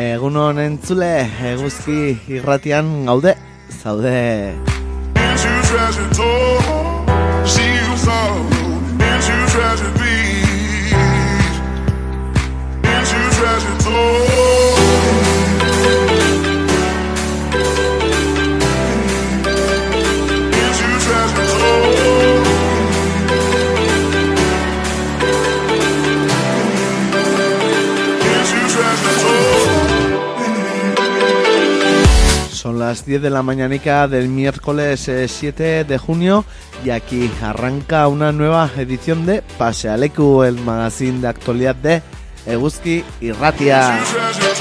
Egunon entzule, eguzki irratian gaude, zaude. Las 10 de la mañanica del miércoles eh, 7 de junio y aquí arranca una nueva edición de Pasealeku, el magazine de actualidad de Eguzki Irratia. Tragic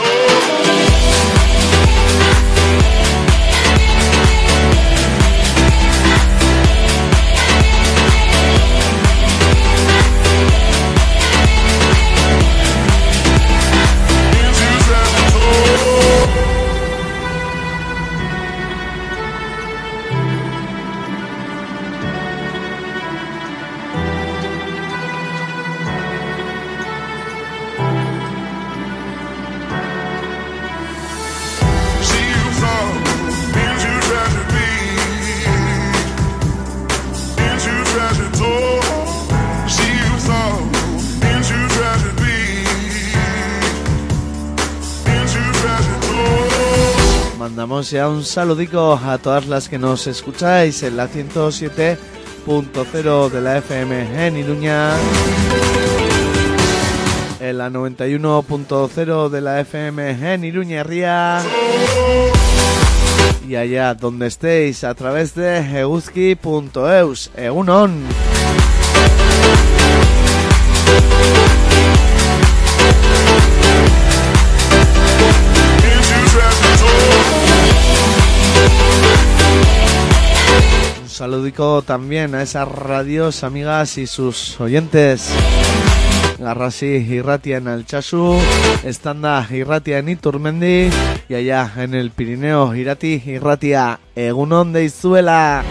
Mandamos ya un saludico a todas las que nos escucháis en la 107.0 de la FM en Iruña, en la 91.0 de la FM en Iruña Ría y allá donde estéis a través de euski.eus, egunon. Saludico también a esas radios amigas y sus oyentes. Garrasi Irratia en Alchazu, Estanda Irratia en Iturmendi y allá en el Pirineo Irati Irratia Egunon de Izuela.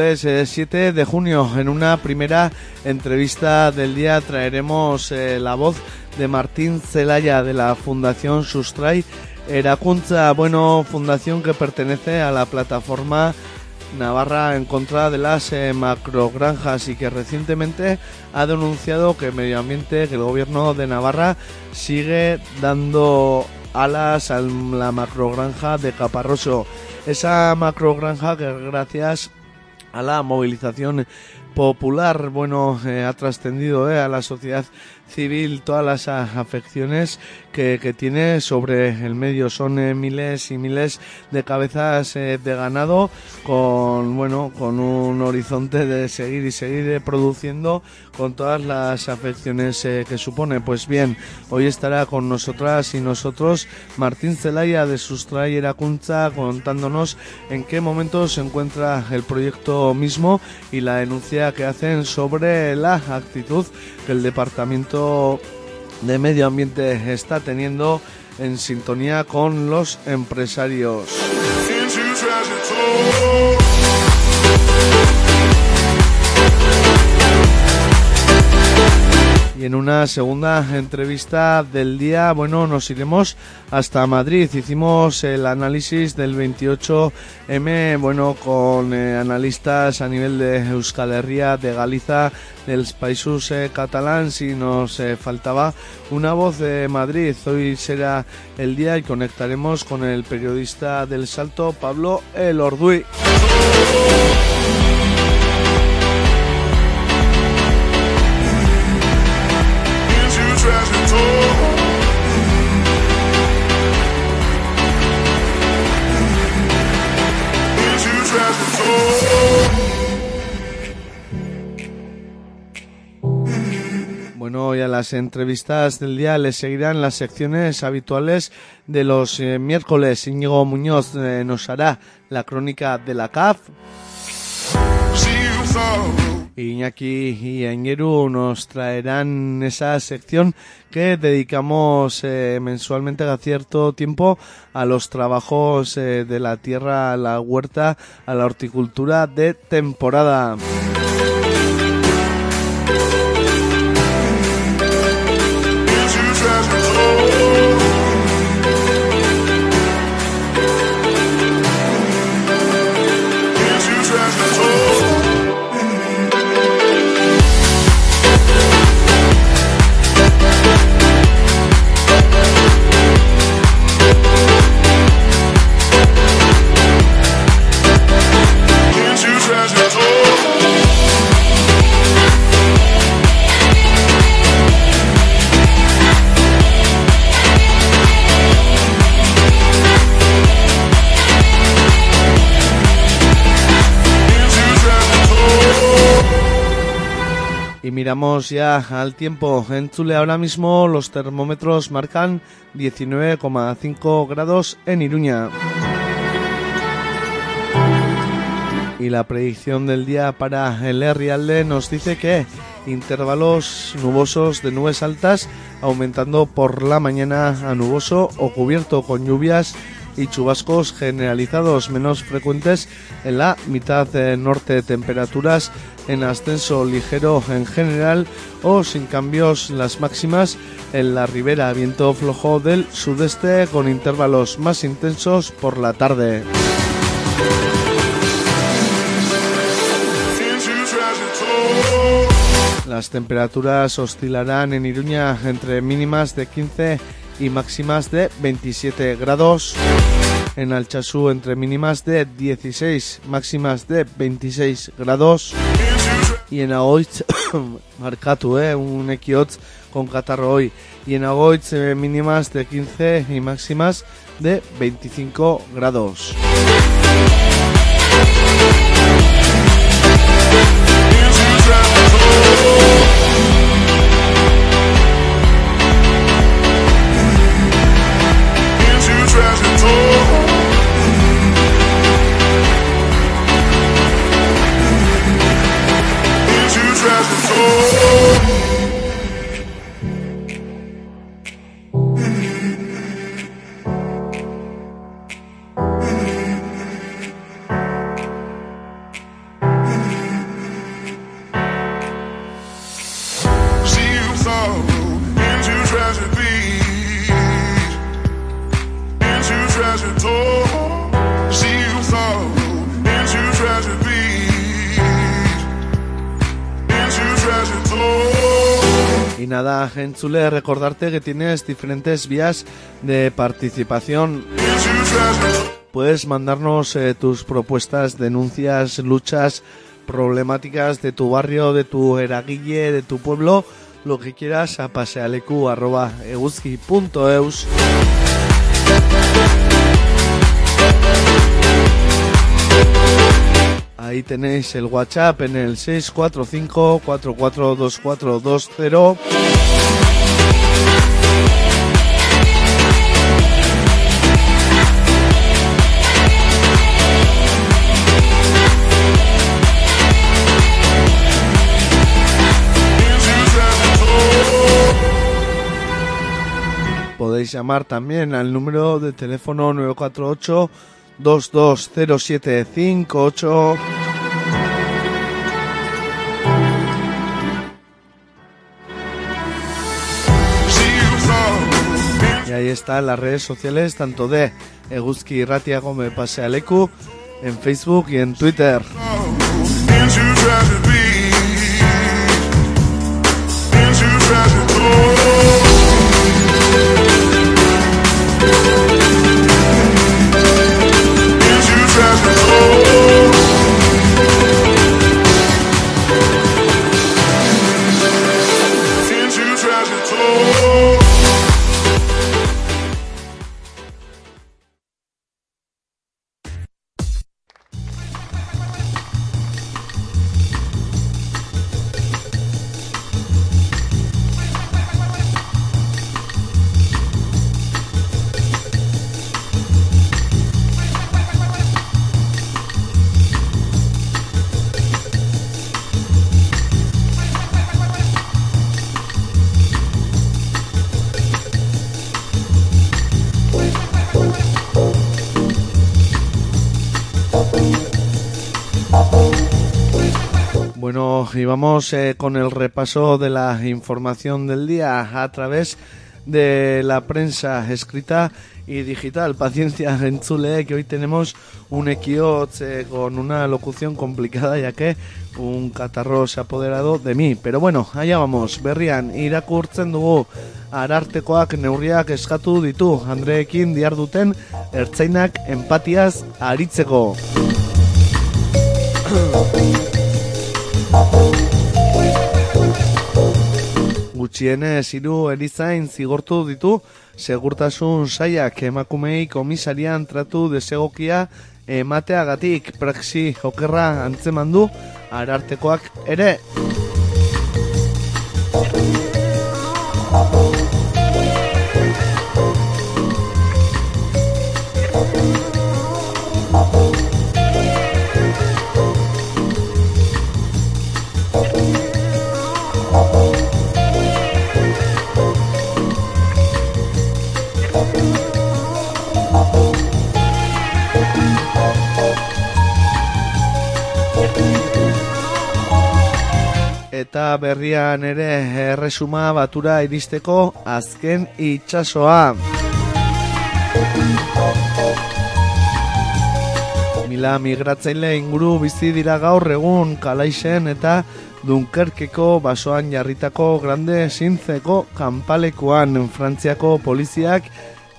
Miércoles eh, 7 de junio, en una primera entrevista del día traeremos eh, la voz de Martín Celaya de la Fundación Sustray Erakuntza, bueno, fundación que pertenece a la plataforma Navarra en contra de las eh, macrogranjas y que recientemente ha denunciado que Medio Ambiente, que el gobierno de Navarra sigue dando alas a la macrogranja de Caparroso. Esa macrogranja que gracias a la movilización popular, bueno, eh, ha trascendido eh, a la sociedad civil todas las afecciones que, tiene sobre el medio. Son eh, miles y miles de cabezas de ganado con, bueno, con un horizonte de seguir y seguir produciendo con todas las afecciones que supone. Pues bien, hoy estará con nosotras y nosotros Martín Zelaya de Sustray Erakuntza contándonos en qué momento se encuentra el proyecto mismo y la que hacen sobre la actitud que el Departamento de Medio Ambiente está teniendo en sintonía con los empresarios. Y en una segunda entrevista del día, bueno, nos iremos hasta Madrid. Hicimos el análisis del 28M, bueno, con eh, analistas a nivel de Euskal Herria, de Galiza, del Países eh, catalán. Si nos eh, faltaba una voz de Madrid, hoy será el día y conectaremos con el periodista del Salto, Pablo El y a las entrevistas del día les seguirán las secciones habituales de los eh, miércoles. Íñigo Muñoz eh, nos hará la crónica de la CAF. Iñaki y Añeru nos traerán esa sección que dedicamos eh, mensualmente a cierto tiempo a los trabajos eh, de la tierra, a la huerta, a la horticultura de temporada. Y miramos ya al tiempo. En Chule ahora mismo los termómetros marcan 19,5 grados en Iruña. Y la predicción del día para el Herrialde nos dice que intervalos nubosos de nubes altas aumentando por la mañana a nuboso o cubierto con lluvias chubascos generalizados menos frecuentes en la mitad eh, norte temperaturas en ascenso ligero en general o sin cambios las máximas en la ribera viento flojo del sudeste con intervalos más intensos por la tarde. Las temperaturas oscilarán en Iruña entre mínimas de 15 y máximas de 27 grados. En Alchazú entre mínimas de 16, máximas de 26 grados. Y en Agoitz, marcatu, eh, un equiot con catarro hoy. Y en Agoitz eh, mínimas de 15 y máximas de 25 grados. told Enchule, recordarte que tienes diferentes vías de participación. Puedes mandarnos eh, tus propuestas, denuncias, luchas, problemáticas de tu barrio, de tu eraguille, de tu pueblo, lo que quieras a pasealecu.eguzki.eus. Ahí tenéis el WhatsApp en el 645 442420. podéis llamar también al número de teléfono 948 220758 Y ahí están las redes sociales tanto de Eguzki Ratia Gómez Pasealecu en Facebook y en Twitter. Vamos eh, con el repaso de la información del día a través de la prensa escrita y digital. Paciencia, Entzule, que hoy tenemos un equiot eh, con una locución complicada ya que un catarro se ha apoderado de mí. Pero bueno, allá vamos. Berrian, irakurtzen dugu arartekoak neurriak eskatu ditu. Andreekin diarduten ertzainak empatiaz aritzeko. Gutxienez hiru erizain zigortu ditu segurtasun saiak emakumei komisarian tratu desegokia emateagatik praxi okerra antzeman du arartekoak ere. Berrian ere erresuma batura iristeko azken itxasoa. Mila migratzaile inguru bizi dira gaur egun kalaixen eta Dunkerkeko basoan jarritako grande zintzeko kanpalekuan Frantziako poliziak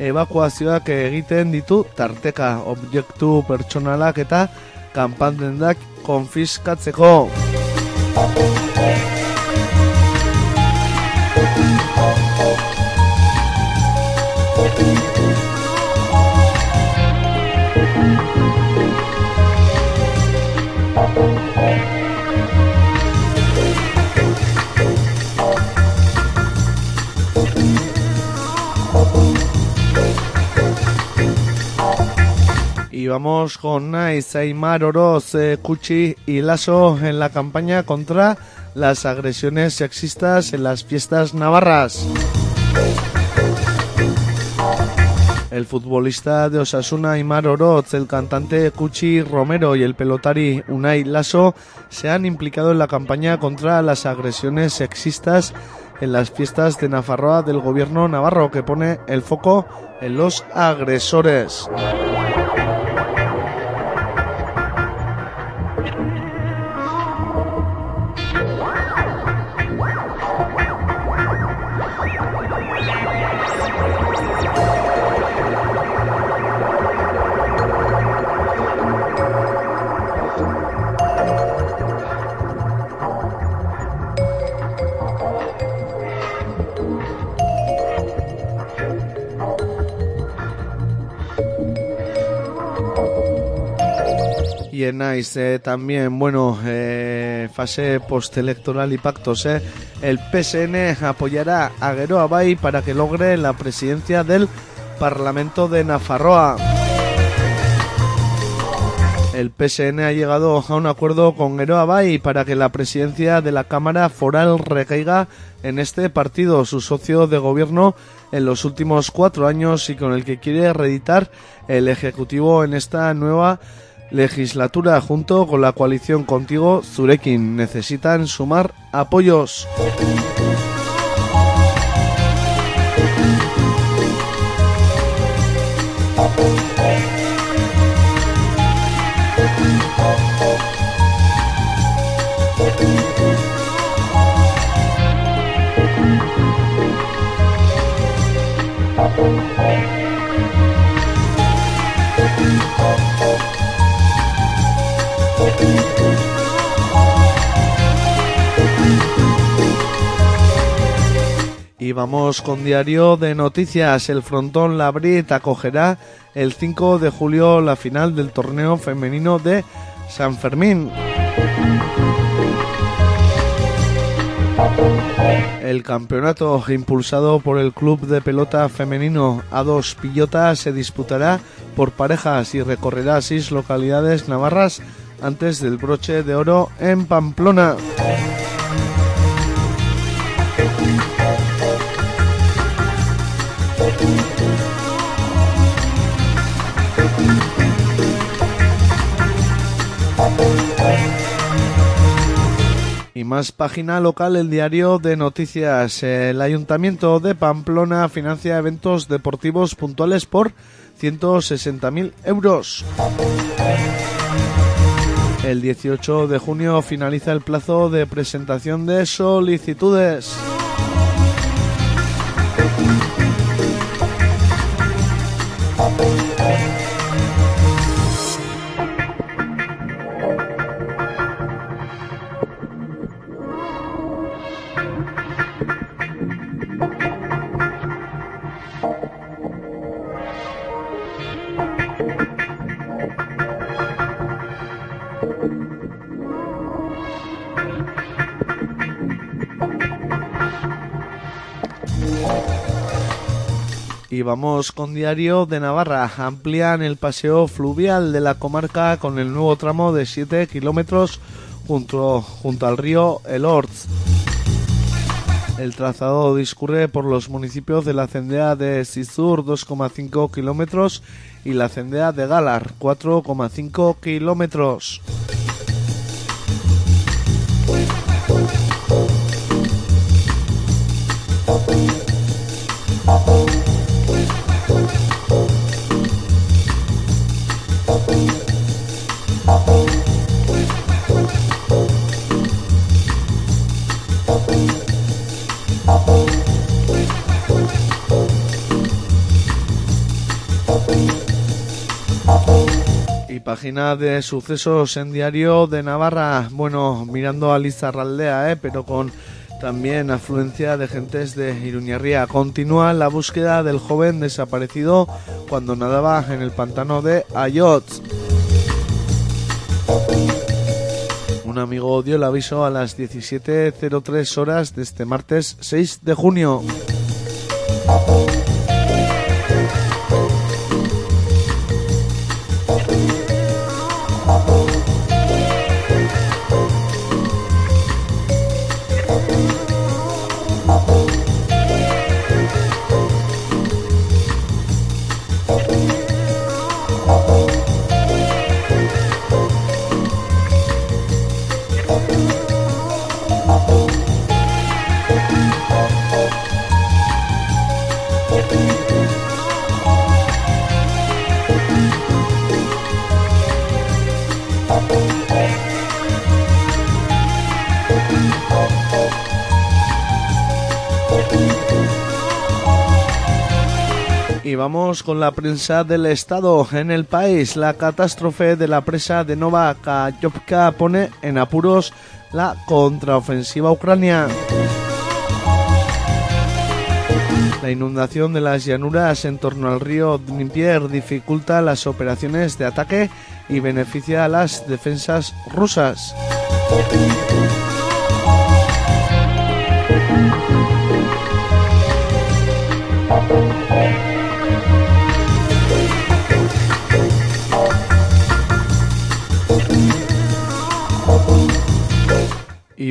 evakuazioak egiten ditu tarteka objektu pertsonalak eta kanpandendak konfiskatzeko. Vamos con Nice Aymar Oroz eh, Cuchi y Lasso en la campaña contra las agresiones sexistas en las fiestas navarras. El futbolista de Osasuna Aymar Oroz, el cantante Cuchi Romero y el pelotari Unai Lasso se han implicado en la campaña contra las agresiones sexistas en las fiestas de Nafarroa del gobierno navarro que pone el foco en los agresores. También, bueno, eh, fase postelectoral y pactos. eh. El PSN apoyará a Geroa Bay para que logre la presidencia del Parlamento de Nafarroa. El PSN ha llegado a un acuerdo con Geroa Bay para que la presidencia de la Cámara Foral recaiga en este partido, su socio de gobierno en los últimos cuatro años y con el que quiere reeditar el Ejecutivo en esta nueva legislatura junto con la coalición Contigo Zurekin necesitan sumar apoyos. Y vamos con diario de noticias. El frontón Labrit acogerá el 5 de julio la final del torneo femenino de San Fermín. El campeonato impulsado por el club de pelota femenino A2 Pillota se disputará por parejas y recorrerá seis localidades navarras antes del broche de oro en Pamplona. Más página local, el diario de noticias. El Ayuntamiento de Pamplona financia eventos deportivos puntuales por 160.000 euros. El 18 de junio finaliza el plazo de presentación de solicitudes. Vamos con Diario de Navarra. Amplían el paseo fluvial de la comarca con el nuevo tramo de 7 kilómetros junto, al río El Orz. El trazado discurre por los municipios de la cendea de Sizur 2,5 kilómetros y la cendea de Galar 4,5 kilómetros. Página de sucesos en diario de Navarra, bueno, mirando a Lizarraldea, ¿eh? pero con también afluencia de gentes de Iruñerría. Continúa la búsqueda del joven desaparecido cuando nadaba en el pantano de Ayot. Un amigo dio el aviso a las 17.03 horas de este martes 6 de junio. Y vamos con la prensa del Estado en el país. La catástrofe de la presa de Nova Kayovka pone en apuros la contraofensiva ucrania. La inundación de las llanuras en torno al río Dnieper dificulta las operaciones de ataque y beneficia a las defensas rusas.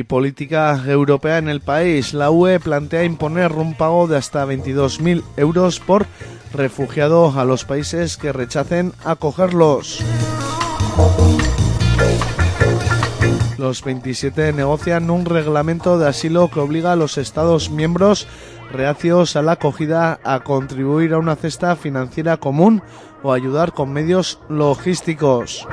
Política europea en el país. La UE plantea imponer un pago de hasta 22.000 euros por refugiado a los países que rechacen acogerlos. Los 27 negocian un reglamento de asilo que obliga a los Estados miembros reacios a la acogida a contribuir a una cesta financiera común o ayudar con medios logísticos.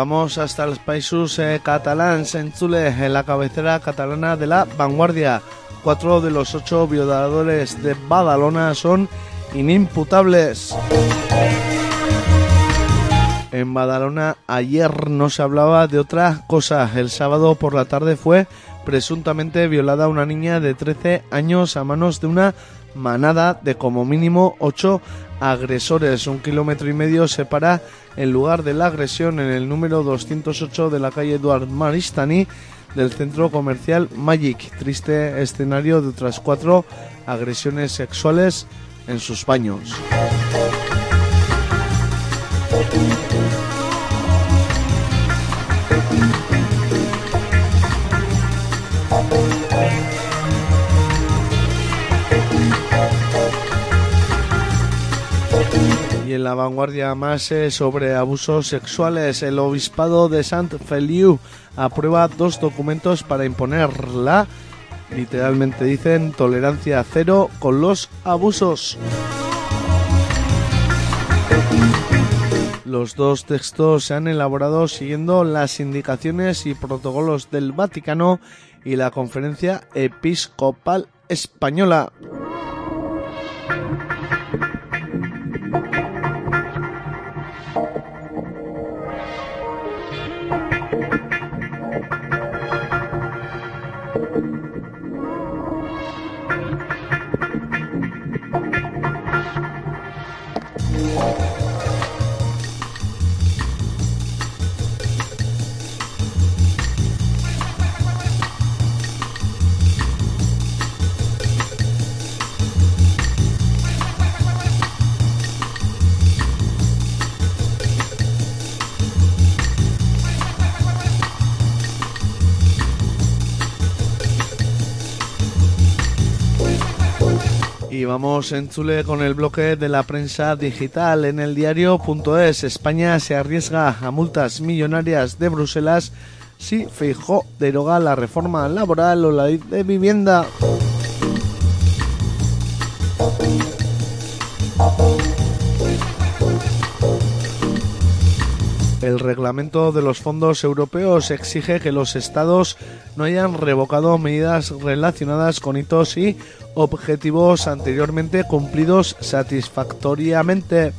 Vamos hasta los países eh, catalans en en la cabecera catalana de la vanguardia. Cuatro de los ocho violadores de Badalona son inimputables. En Badalona ayer no se hablaba de otra cosa. El sábado por la tarde fue presuntamente violada una niña de 13 años a manos de una manada de como mínimo 8 agresores. Un kilómetro y medio separa el lugar de la agresión en el número 208 de la calle Eduard Maristani del centro comercial Magic. Triste escenario de otras cuatro agresiones sexuales en sus baños. Y en la vanguardia más eh, sobre abusos sexuales, el obispado de Saint Feliu aprueba dos documentos para imponerla, literalmente dicen, tolerancia cero con los abusos. Los dos textos se han elaborado siguiendo las indicaciones y protocolos del Vaticano y la Conferencia Episcopal Española. En Chule con el bloque de la prensa digital. En el diario.es, España se arriesga a multas millonarias de Bruselas si Feijó deroga la reforma laboral o la ley de vivienda. El reglamento de los fondos europeos exige que los estados no hayan revocado medidas relacionadas con hitos y objetivos anteriormente cumplidos satisfactoriamente.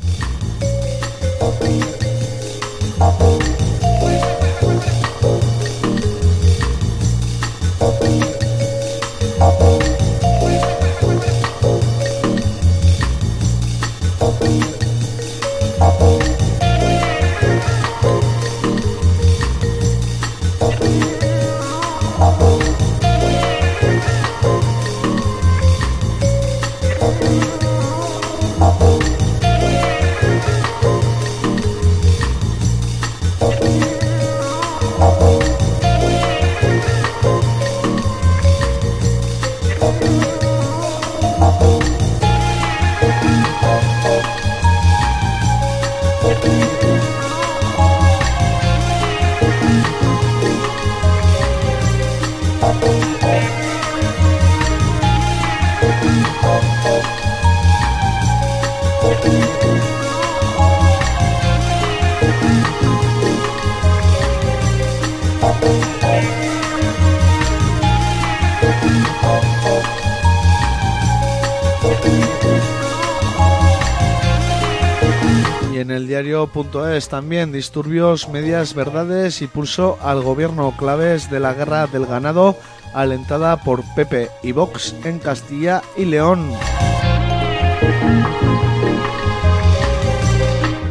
También disturbios, medias verdades y pulso al gobierno claves de la guerra del ganado alentada por Pepe y Vox en Castilla y León.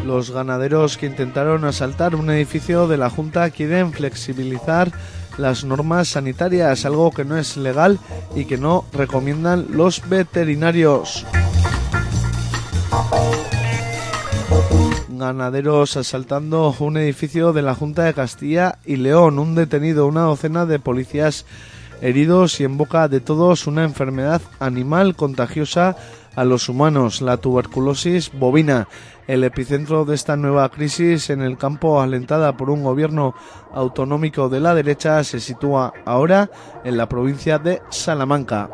Los ganaderos que intentaron asaltar un edificio de la Junta quieren flexibilizar las normas sanitarias, algo que no es legal y que no recomiendan los veterinarios. Ganaderos asaltando un edificio de la Junta de Castilla y León, un detenido, una docena de policías heridos y en boca de todos una enfermedad animal contagiosa a los humanos, la tuberculosis bovina. El epicentro de esta nueva crisis en el campo alentada por un gobierno autonómico de la derecha se sitúa ahora en la provincia de Salamanca.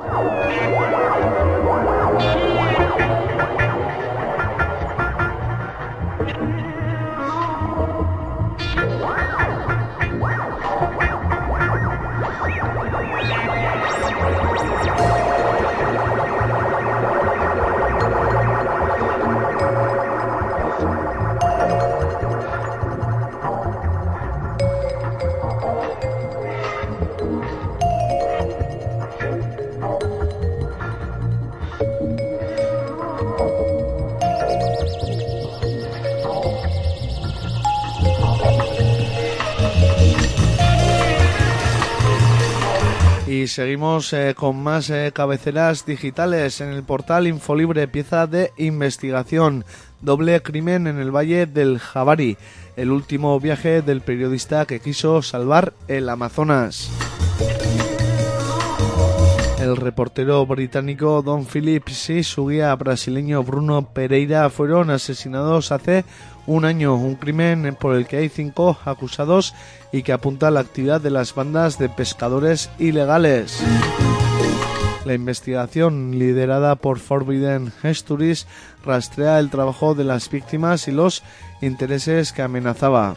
Seguimos eh, con más eh, cabeceras digitales en el portal Infolibre, pieza de investigación. Doble crimen en el Valle del Javari, el último viaje del periodista que quiso salvar el Amazonas. El reportero británico Don Phillips y su guía brasileño Bruno Pereira fueron asesinados hace un año, un crimen por el que hay cinco acusados y que apunta a la actividad de las bandas de pescadores ilegales. La investigación liderada por Forbidden Histories rastrea el trabajo de las víctimas y los intereses que amenazaba.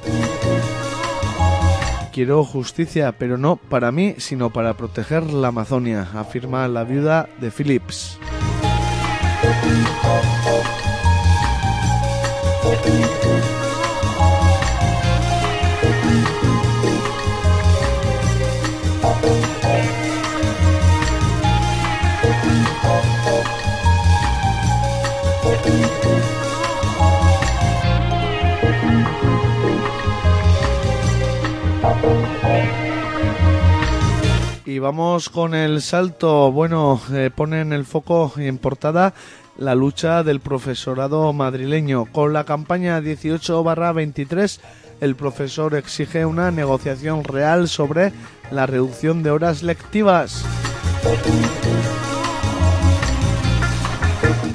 Quiero justicia, pero no para mí, sino para proteger la Amazonia, afirma la viuda de Phillips. Vamos con el salto. Bueno, eh, pone en el foco y en portada la lucha del profesorado madrileño. Con la campaña 18-23, el profesor exige una negociación real sobre la reducción de horas lectivas.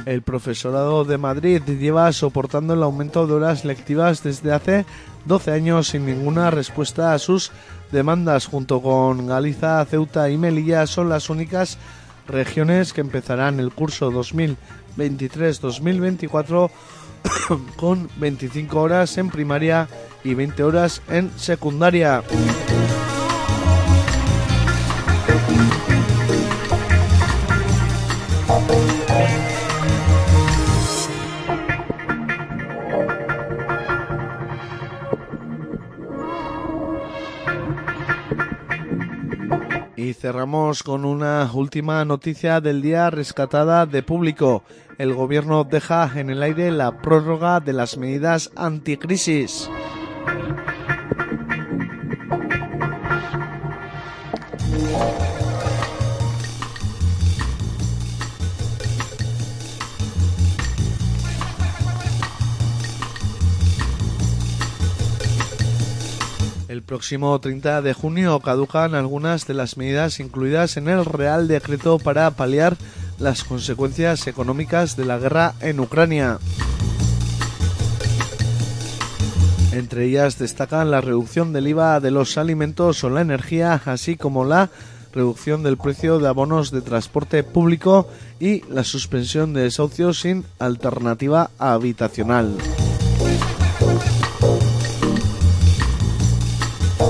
El profesorado de Madrid lleva soportando el aumento de horas lectivas desde hace 12 años sin ninguna respuesta a sus demandas. Junto con Galiza, Ceuta y Melilla son las únicas regiones que empezarán el curso 2023-2024 con 25 horas en primaria y 20 horas en secundaria. Cerramos con una última noticia del día rescatada de público. El gobierno deja en el aire la prórroga de las medidas anticrisis. Próximo 30 de junio caducan algunas de las medidas incluidas en el Real Decreto para paliar las consecuencias económicas de la guerra en Ucrania. Entre ellas destacan la reducción del IVA de los alimentos o la energía, así como la reducción del precio de abonos de transporte público y la suspensión de desahucios sin alternativa habitacional. La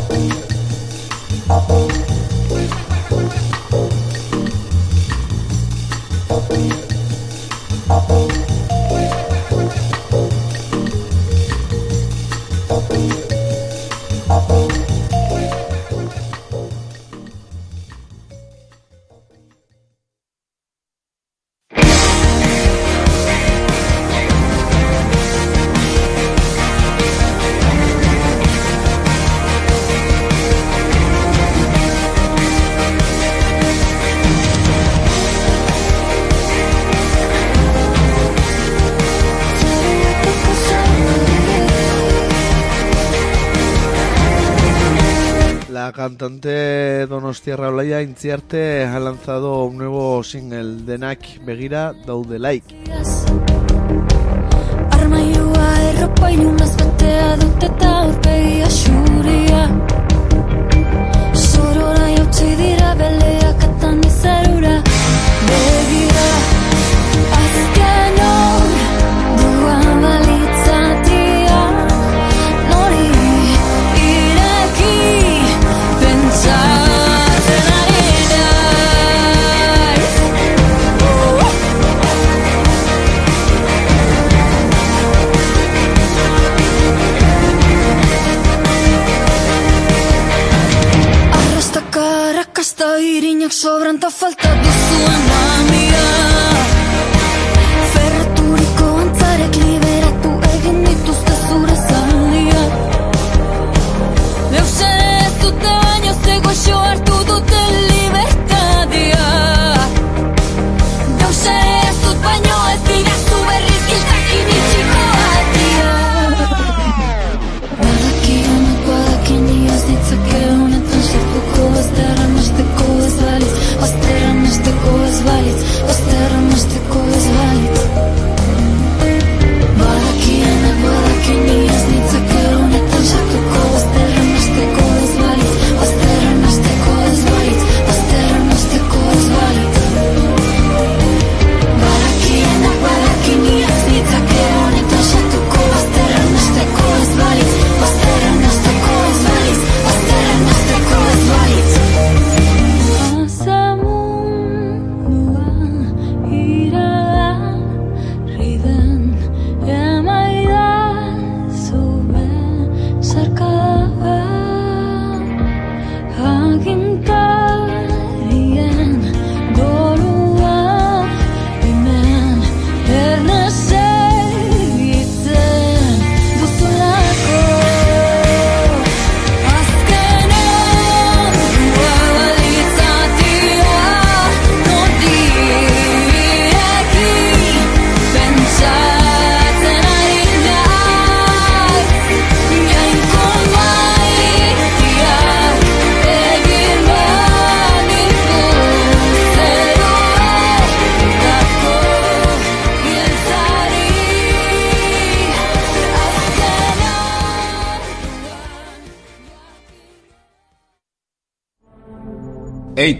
cantante Donostiarra Olaya Inciarte ha lanzado un nuevo single de Nak Begira Daude Like. Irinak sobranta falta dizuan mamia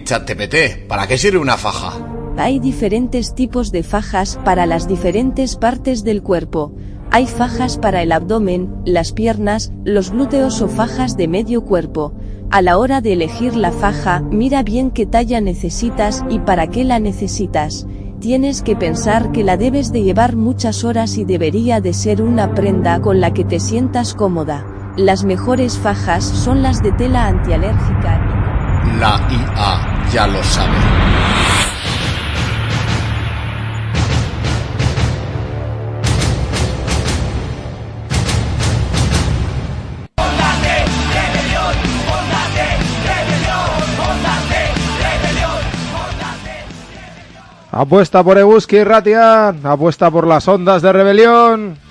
ChatGPT, ¿para qué sirve una faja? Hay diferentes tipos de fajas para las diferentes partes del cuerpo. Hay fajas para el abdomen, las piernas, los glúteos o fajas de medio cuerpo. A la hora de elegir la faja, mira bien qué talla necesitas y para qué la necesitas. Tienes que pensar que la debes de llevar muchas horas y debería de ser una prenda con la que te sientas cómoda. Las mejores fajas son las de tela antialérgica. La IA ya lo sabe. Apuesta por Ebuski Ratia, apuesta por las ondas de rebelión.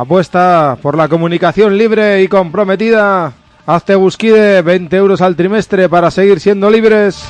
Apuesta por la comunicación libre y comprometida. Hazte Busquide 20 euros al trimestre para seguir siendo libres.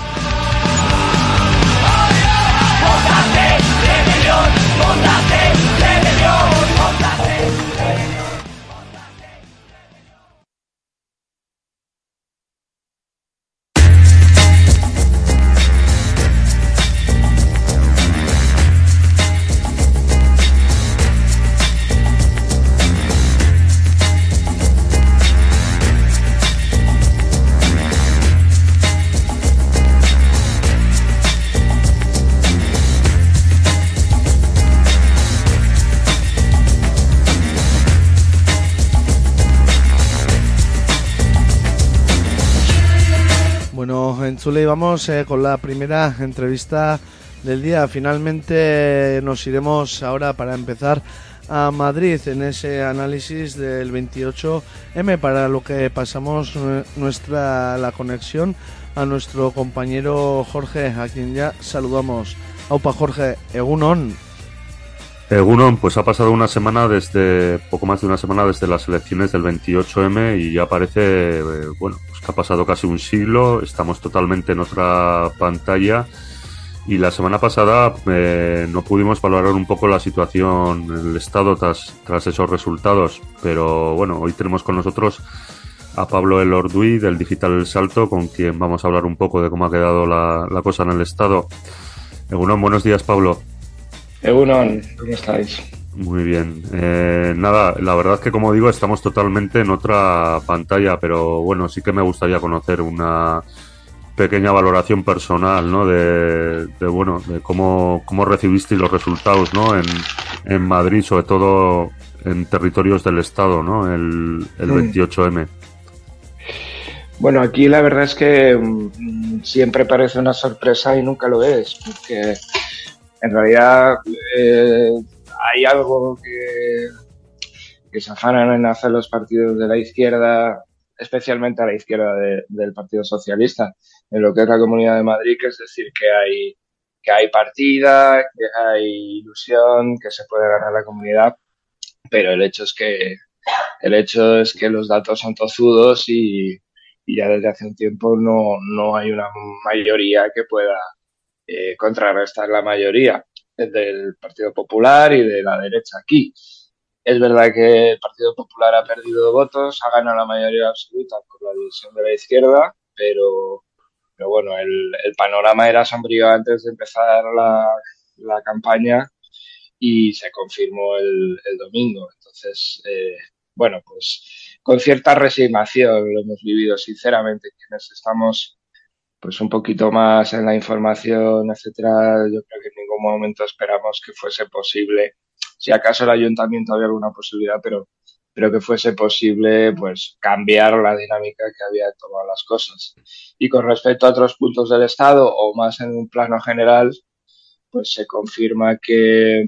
Chule vamos eh, con la primera entrevista del día. Finalmente eh, nos iremos ahora para empezar a Madrid en ese análisis del 28M para lo que pasamos nue- nuestra la conexión a nuestro compañero Jorge, a quien ya saludamos. Aupa Jorge, Egunon. Egunon, pues ha pasado una semana desde, poco más de una semana desde las elecciones del 28M y ya parece, eh, bueno, pues que ha pasado casi un siglo, estamos totalmente en otra pantalla y la semana pasada eh, no pudimos valorar un poco la situación el Estado tras, tras esos resultados, pero bueno, hoy tenemos con nosotros a Pablo Elorduy del Digital El Salto, con quien vamos a hablar un poco de cómo ha quedado la, la cosa en el Estado. Egunon, buenos días Pablo. Egunon, ¿cómo estáis? Muy bien. Eh, nada, la verdad es que como digo, estamos totalmente en otra pantalla, pero bueno, sí que me gustaría conocer una pequeña valoración personal, ¿no? De, de, bueno, de cómo, cómo recibisteis los resultados, ¿no? En, en Madrid, sobre todo en territorios del Estado, ¿no? El, el Mm. 28M. Bueno, aquí la verdad es que mm, siempre parece una sorpresa y nunca lo es, porque en realidad eh, hay algo que, que se afanan en hacer los partidos de la izquierda, especialmente a la izquierda de- del Partido Socialista, en lo que es la Comunidad de Madrid, que es decir, que hay, que hay partida, que hay ilusión, que se puede ganar la comunidad, pero el hecho es que el hecho es que los datos son tozudos y, y ya desde hace un tiempo no, no hay una mayoría que pueda eh, la mayoría del Partido Popular y de la derecha aquí. Es verdad que el Partido Popular ha perdido votos, ha ganado la mayoría absoluta por la división de la izquierda, pero, pero bueno, el, panorama era sombrío antes de empezar la, la campaña y se confirmó el, el domingo. Entonces, eh, bueno, pues con cierta resignación lo hemos vivido, sinceramente, quienes estamos pues un poquito más en la información, etcétera, yo creo que en ningún momento esperamos que fuese posible, si acaso el ayuntamiento había alguna posibilidad, pero, pero que fuese posible pues cambiar la dinámica que había tomado las cosas. Y con respecto a otros puntos del Estado, o más en un plano general, pues se confirma que,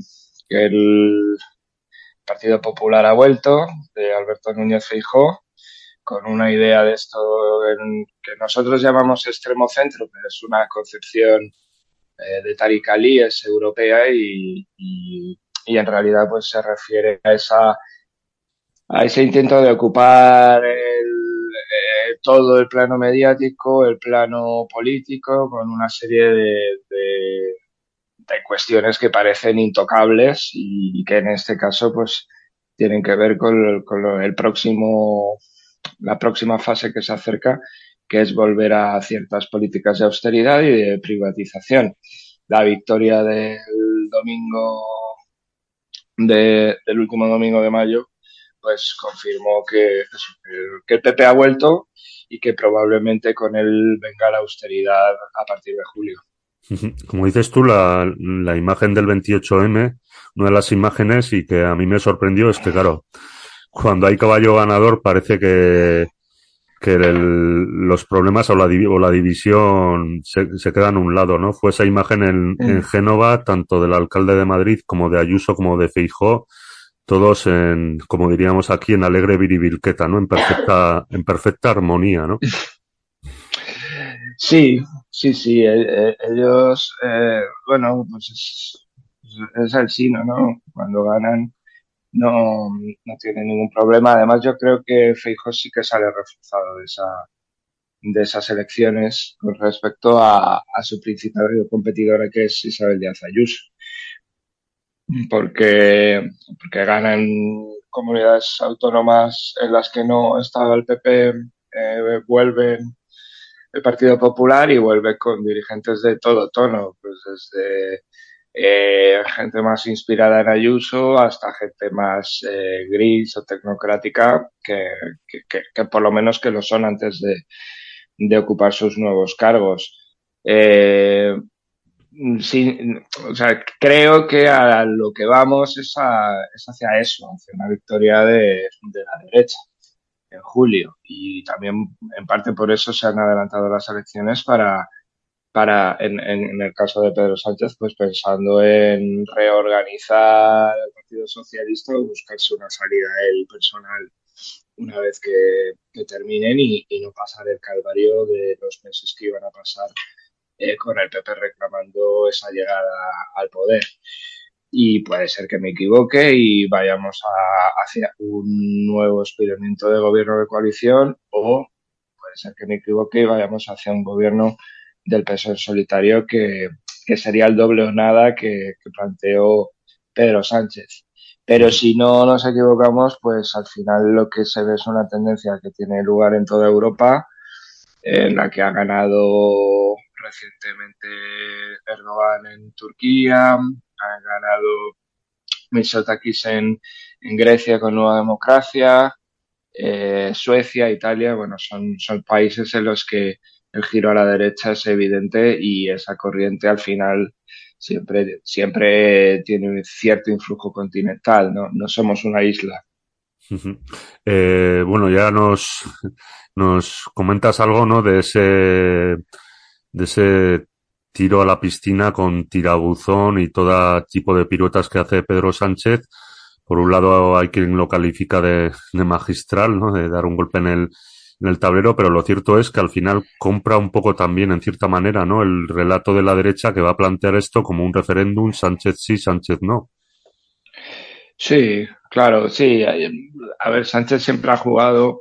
que el Partido Popular ha vuelto, de Alberto Núñez Feijó, con una idea de esto en- que nosotros llamamos extremo centro, pero es una concepción eh, de Tariq Ali, es europea y, y- en realidad pues se refiere a esa a ese intento de ocupar el, eh, todo el plano mediático, el plano político, con una serie de, de- de cuestiones que parecen intocables y, que en este caso pues tienen que ver con, con lo- el próximo, la próxima fase que se acerca, que es volver a ciertas políticas de austeridad y de privatización. La victoria del domingo, de- del último domingo de mayo, pues confirmó que, que el PP ha vuelto y que probablemente con él venga la austeridad a partir de julio. Como dices tú, la, la imagen del 28M, una de las imágenes y que a mí me sorprendió es que, claro, cuando hay caballo ganador parece que, que el- los problemas o la, o la división se, se quedan a un lado, ¿no? Fue esa imagen en, en. Génova, tanto del alcalde de Madrid como de Ayuso como de Feijó, todos en, como diríamos aquí, en alegre viribilqueta, ¿no? En perfecta, en perfecta armonía, ¿no? Sí, sí, sí, e- e- ellos, eh, bueno, pues es, es el sino, ¿no? Cuando ganan no, no tienen ningún problema. Además, yo creo que Feijóo sí que sale reforzado de esa, de esas elecciones con respecto a, a su principal competidora, que es Isabel Díaz Ayuso, porque, porque ganan comunidades autónomas en las que no estaba el PP, eh, vuelven el Partido Popular y vuelve con dirigentes de todo tono, pues desde eh, gente más inspirada en Ayuso hasta gente más eh, gris o tecnocrática que, que, que, que por lo menos que lo son antes de, de ocupar sus nuevos cargos. Eh, sí, o sea, creo que a lo que vamos es, a, es hacia eso, hacia una victoria de, de la derecha en julio y también en parte por eso se han adelantado las elecciones para, para en, en, el caso de Pedro Sánchez, pues pensando en reorganizar el Partido Socialista o buscarse una salida él personal una vez que, terminen y, y, no pasar el calvario de los meses que iban a pasar eh, con el PP reclamando esa llegada al poder. Y puede ser que me equivoque y vayamos a, hacia un nuevo experimento de gobierno de coalición o puede ser que me equivoque y vayamos hacia un gobierno del peso en solitario que, que sería el doble o nada que, que, planteó Pedro Sánchez. Pero si no nos equivocamos, pues al final lo que se ve es una tendencia que tiene lugar en toda Europa, en la que ha ganado recientemente Erdogan en Turquía, ha ganado Mitsotakis en, en Grecia con Nueva Democracia, eh, Suecia, Italia, bueno, son, son países en los que el giro a la derecha es evidente y esa corriente al final siempre, siempre tiene un cierto influjo continental, ¿no? No somos una isla. Eh, bueno, ya nos, nos comentas algo, ¿no? De ese, de ese tiro a la piscina con tirabuzón y todo tipo de piruetas que hace Pedro Sánchez. Por un lado hay quien lo califica de, de magistral, ¿no? De dar un golpe en el, en el tablero, pero lo cierto es que al final compra un poco también, en cierta manera, ¿no? El relato de la derecha que va a plantear esto como un referéndum, Sánchez sí, Sánchez no. Sí, claro, sí. A ver, Sánchez siempre ha jugado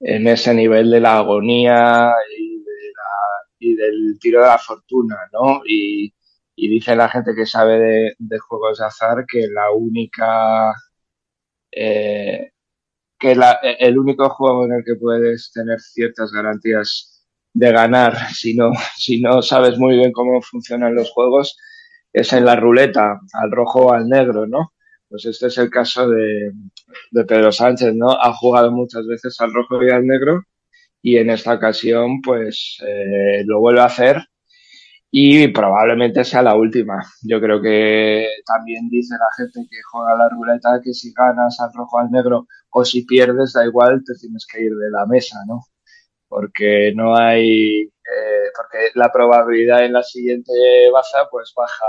en ese nivel de la agonía y, de la, y del tiro de la fortuna, ¿no? Y, dice la gente que sabe de, de, juegos de azar que la única eh, que la, el único juego en el que puedes tener ciertas garantías de ganar si no, si no sabes muy bien cómo funcionan los juegos es en la ruleta, al rojo o al negro, ¿no? Pues este es el caso de, de Pedro Sánchez, ¿no? Ha jugado muchas veces al rojo y al negro y en esta ocasión pues eh, lo vuelve a hacer y probablemente sea la última. Yo creo que también dice la gente que juega la ruleta que si ganas al rojo al negro o si pierdes, da igual, te tienes que ir de la mesa, ¿no? Porque no hay, eh, porque la probabilidad en la siguiente baza pues baja,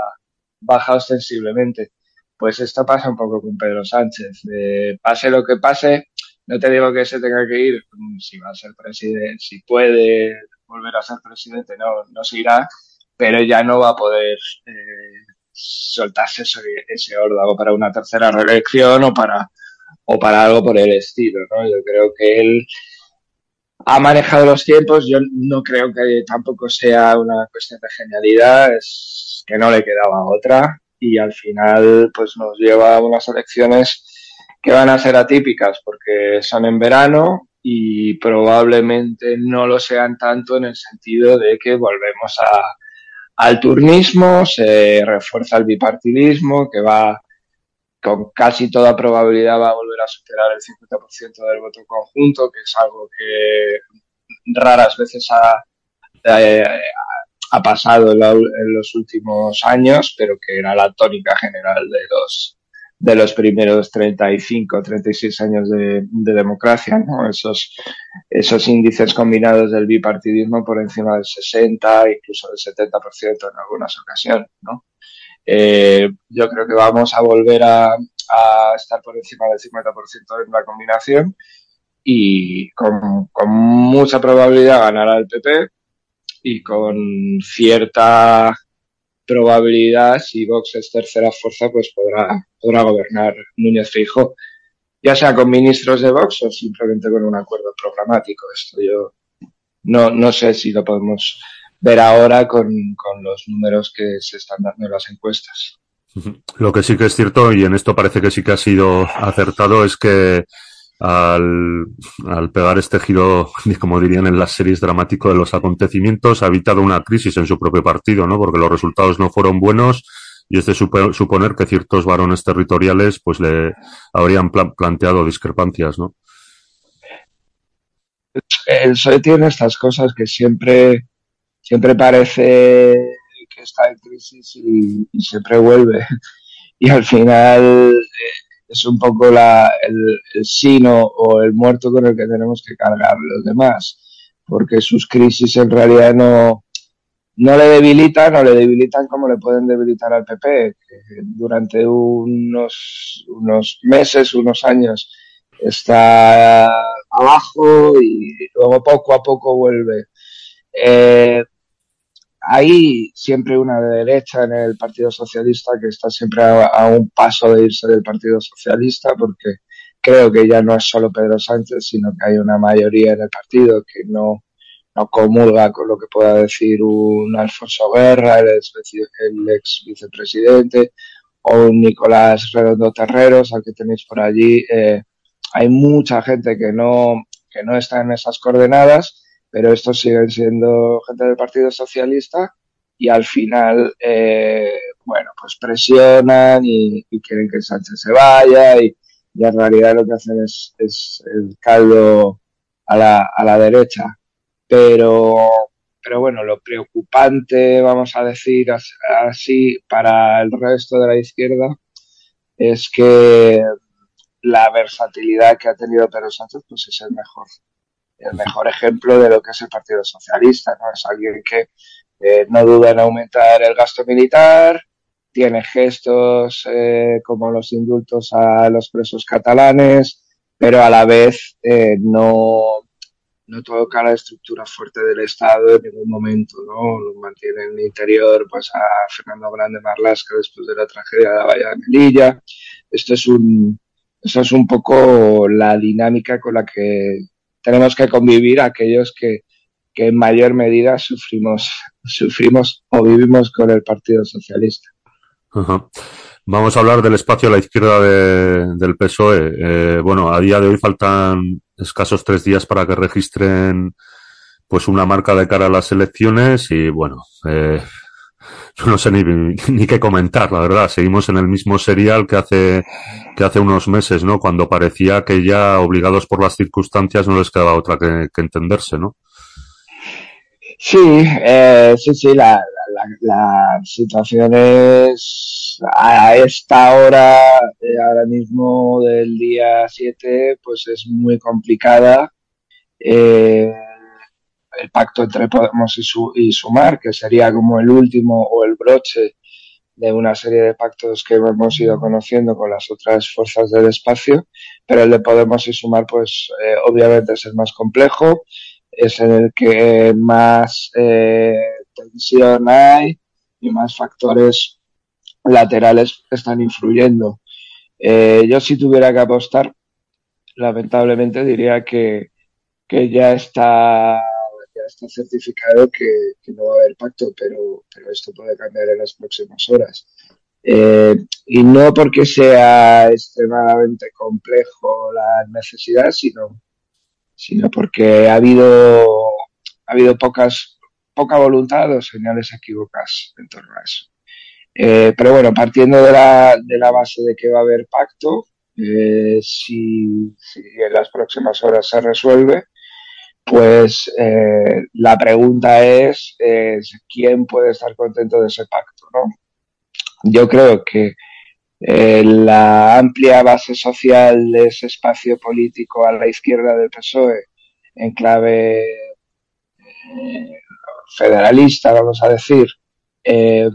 baja ostensiblemente. Pues esto pasa un poco con Pedro Sánchez. Pase lo que pase, no te digo que se tenga que ir, si va a ser presidente, si puede volver a ser presidente, no, no se irá, pero ya no va a poder eh, soltarse ese, ese órdago para una tercera reelección o para, o para algo por el estilo, ¿no? Yo creo que él ha manejado los tiempos, yo no creo que tampoco sea una cuestión de genialidad, es que no le quedaba otra y al final pues nos lleva a unas elecciones que van a ser atípicas porque son en verano y probablemente no lo sean tanto en el sentido de que volvemos a, al turnismo, se refuerza el bipartidismo, que va con casi toda probabilidad va a volver a superar el 50% del voto conjunto, que es algo que raras veces ha, eh, pasado en, los últimos años, pero que era la tónica general de los de los primeros 35, 36 años de, de democracia, ¿no? Esos, esos índices combinados del bipartidismo por encima del 60, incluso del 70% en algunas ocasiones, ¿no? Eh, yo creo que vamos a volver a, a estar por encima del 50% en la combinación y con, con mucha probabilidad ganará el PP y con cierta probabilidad, si Vox es tercera fuerza, pues podrá, podrá gobernar Núñez Feijóo, ya sea con ministros de Vox o simplemente con un acuerdo programático. Esto yo no, no sé si lo podemos ver ahora con, con los números que se están dando en las encuestas. Lo que sí que es cierto, y en esto parece que sí que ha sido acertado, es que al, al pegar este giro, como dirían en las series dramático de los acontecimientos, ha evitado una crisis en su propio partido, ¿no? Porque los resultados no fueron buenos y es de supo- suponer que ciertos varones territoriales pues le habrían pla- planteado discrepancias, ¿no? El PSOE tiene estas cosas que siempre, siempre parece que está en crisis y, y siempre vuelve. Y al final eh, es un poco la, el, el sino o el muerto con el que tenemos que cargar los demás, porque sus crisis en realidad no, no le debilitan o le debilitan como le pueden debilitar al PP, que durante unos, unos meses, unos años está abajo y luego poco a poco vuelve. Eh, hay siempre una derecha en el Partido Socialista que está siempre a, a un paso de irse del Partido Socialista porque creo que ya no es solo Pedro Sánchez, sino que hay una mayoría en el partido que no, no comulga con lo que pueda decir un Alfonso Guerra, el ex, el ex vicepresidente, o un Nicolás Redondo Terreros, al que tenéis por allí. Eh, hay mucha gente que no, que no está en esas coordenadas, pero estos siguen siendo gente del Partido Socialista y al final, eh, bueno, pues presionan y, quieren que Sánchez se vaya y, y, en realidad lo que hacen es, es el caldo a la, a la derecha. Pero, pero bueno, lo preocupante, vamos a decir así, para el resto de la izquierda es que la versatilidad que ha tenido Pedro Sánchez pues es el mejor el mejor ejemplo de lo que es el Partido Socialista, ¿no? Es alguien que eh, no duda en aumentar el gasto militar, tiene gestos eh, como los indultos a los presos catalanes, pero a la vez eh, no, no toca la estructura fuerte del Estado en ningún momento, ¿no? Mantiene en el interior pues, a Fernando Grande Marlasca después de la tragedia de la Valla de Melilla. Esto es un, esto es un poco la dinámica con la que tenemos que convivir aquellos que, que en mayor medida sufrimos, sufrimos o vivimos con el Partido Socialista. Vamos a hablar del espacio a la izquierda de, del PSOE. Eh, bueno, a día de hoy faltan escasos tres días para que registren pues una marca de cara a las elecciones y bueno, eh, yo no sé ni, ni qué comentar, la verdad. Seguimos en el mismo serial que hace, que hace unos meses, ¿no? Cuando parecía que ya obligados por las circunstancias no les quedaba otra que, entenderse, ¿no? Sí, eh, sí, sí, la, la, la, situación es a esta hora, eh, ahora mismo del día 7, pues es muy complicada. Eh, el pacto entre Podemos y, su, y, Sumar, que sería como el último o el broche de una serie de pactos que hemos ido conociendo con las otras fuerzas del espacio, pero el de Podemos y Sumar, pues eh, obviamente es el más complejo, es en el que más eh, tensión hay y más factores laterales están influyendo. Eh, yo si tuviera que apostar, lamentablemente diría que, que ya está está certificado que, no va a haber pacto, pero, pero esto puede cambiar en las próximas horas. Eh, y no porque sea extremadamente complejo la necesidad, sino, sino porque ha habido, ha habido pocas, poca voluntad o señales equívocas en torno a eso. Eh, pero bueno, partiendo de la, de la base de que va a haber pacto, eh, si, si en las próximas horas se resuelve, pues eh, la pregunta es, es, quién puede estar contento de ese pacto, ¿no? Yo creo que eh, la amplia base social de ese espacio político a la izquierda del PSOE, en clave eh, federalista, vamos a decir, eh,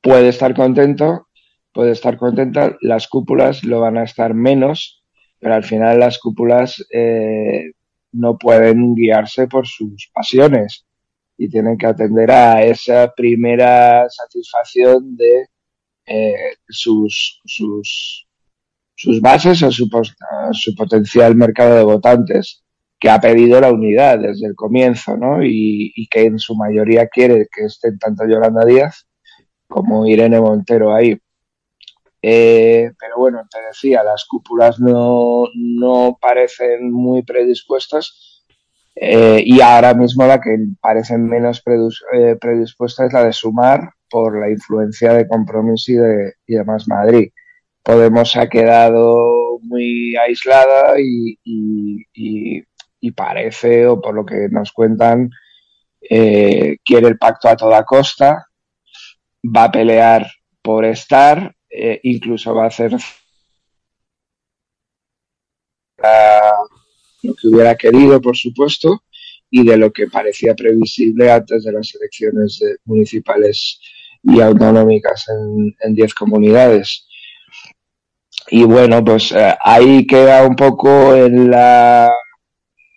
puede estar contento, puede estar contenta, las cúpulas lo van a estar menos, pero al final las cúpulas eh, no pueden guiarse por sus pasiones y tienen que atender a esa primera satisfacción de eh, sus, sus, sus bases o su, su potencial mercado de votantes que ha pedido la unidad desde el comienzo, ¿no? Y, y, que en su mayoría quiere que estén tanto Yolanda Díaz como Irene Montero ahí. Eh, pero bueno, te decía, las cúpulas no, no parecen muy predispuestas eh, y ahora mismo la que parecen menos eh, predispuesta es la de sumar por la influencia de Compromís y de, Madrid. Podemos ha quedado muy aislada y, parece, o por lo que nos cuentan, eh, quiere el pacto a toda costa, va a pelear por estar, eh, incluso va a hacer lo que hubiera querido, por supuesto, y de lo que parecía previsible antes de las elecciones municipales y autonómicas en 10 comunidades. Y bueno, pues eh, ahí queda un poco en la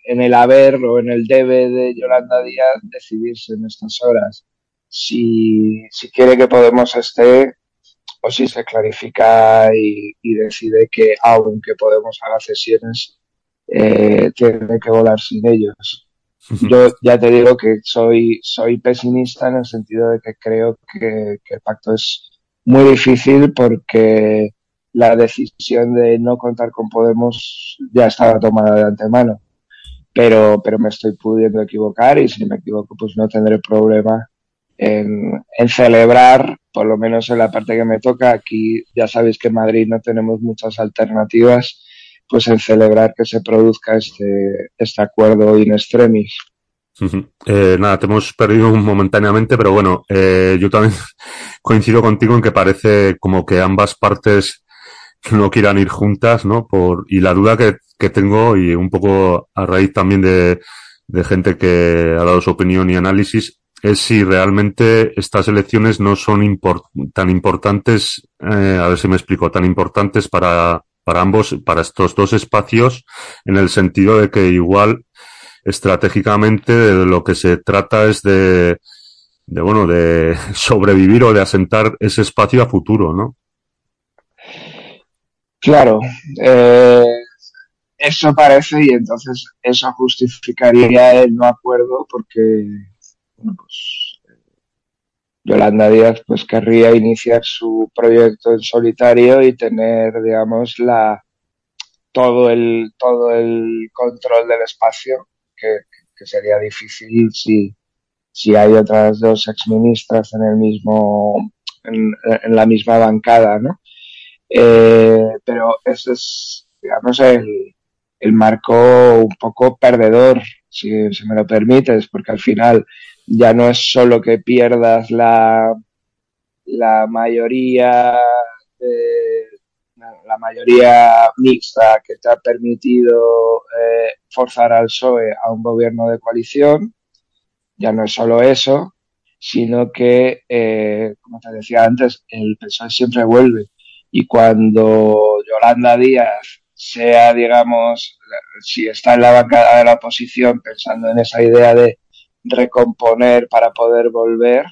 en el haber o en el debe de Yolanda Díaz decidirse en estas horas si, si quiere que Podemos esté o si se clarifica y, y decide que aunque Podemos haga cesiones eh, tiene que volar sin ellos. Yo ya te digo que soy, soy pesimista en el sentido de que creo que, que el pacto es muy difícil porque la decisión de no contar con Podemos ya estaba tomada de antemano. Pero, pero me estoy pudiendo equivocar y si me equivoco pues no tendré problema en, celebrar, por lo menos en la parte que me toca. Aquí ya sabéis que en Madrid no tenemos muchas alternativas pues en celebrar que se produzca este, este acuerdo in extremis. Eh, nada, te hemos perdido momentáneamente, pero bueno, eh, yo también coincido contigo en que parece como que ambas partes no quieran ir juntas, ¿no? Por, y la duda que, que tengo, y un poco a raíz también de, de gente que ha dado su opinión y análisis, es si realmente estas elecciones no son tan importantes, eh, a ver si me explico, tan importantes para, para ambos, para estos dos espacios, en el sentido de que igual estratégicamente de lo que se trata es de, de bueno, de sobrevivir o de asentar ese espacio a futuro, ¿no? Claro, eh, eso parece y entonces eso justificaría el no acuerdo porque, bueno, pues Yolanda Díaz pues querría iniciar su proyecto en solitario y tener, digamos, la todo el todo el control del espacio que, sería difícil si, si hay otras dos exministras en el mismo en, en la misma bancada, ¿no? Eh, pero ese es, digamos, el, el marco un poco perdedor, si, si me lo permites, porque al final ya no es solo que pierdas la, la mayoría la mayoría mixta que te ha permitido eh, forzar al PSOE a un gobierno de coalición, ya no es solo eso, sino que, eh, como te decía antes, el PSOE siempre vuelve. Y cuando Yolanda Díaz sea, digamos, si está en la bancada de la oposición pensando en esa idea de recomponer para poder volver,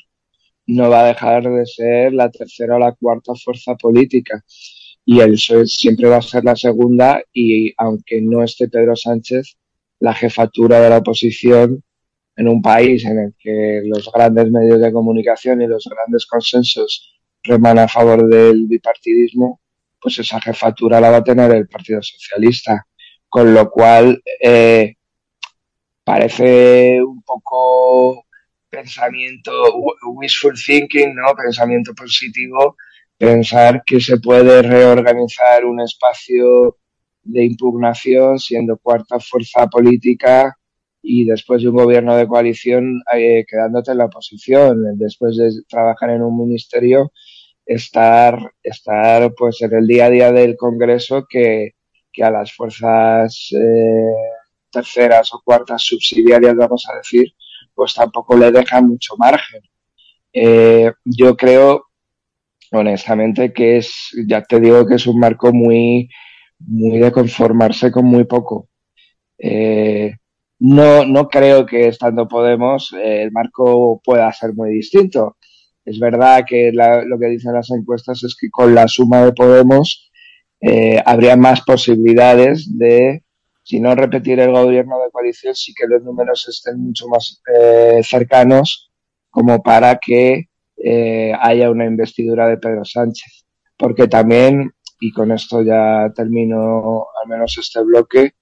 no va a dejar de ser la tercera o la cuarta fuerza política. Y PSOE siempre va a ser la segunda y aunque no esté Pedro Sánchez, la jefatura de la oposición en un país en el que los grandes medios de comunicación y los grandes consensos reman a favor del bipartidismo, pues esa jefatura la va a tener el Partido Socialista. Con lo cual, eh, parece un poco pensamiento wishful thinking, ¿no? Pensamiento positivo, pensar que se puede reorganizar un espacio de impugnación siendo cuarta fuerza política y después de un gobierno de coalición eh, quedándote en la oposición, después de trabajar en un ministerio, estar, estar pues en el día a día del Congreso que, que a las fuerzas eh, terceras o cuartas subsidiarias, vamos a decir, pues tampoco le deja mucho margen. Eh, yo creo, honestamente, que es, ya te digo que es un marco muy, muy de conformarse con muy poco. Eh, no, no creo que estando Podemos eh, el marco pueda ser muy distinto. Es verdad que lo que dicen las encuestas es que con la suma de Podemos habría más posibilidades de si no repetir el gobierno de coalición, sí que los números estén mucho más eh, cercanos como para que eh, haya una investidura de Pedro Sánchez. Porque también, y con esto ya termino al menos este bloque,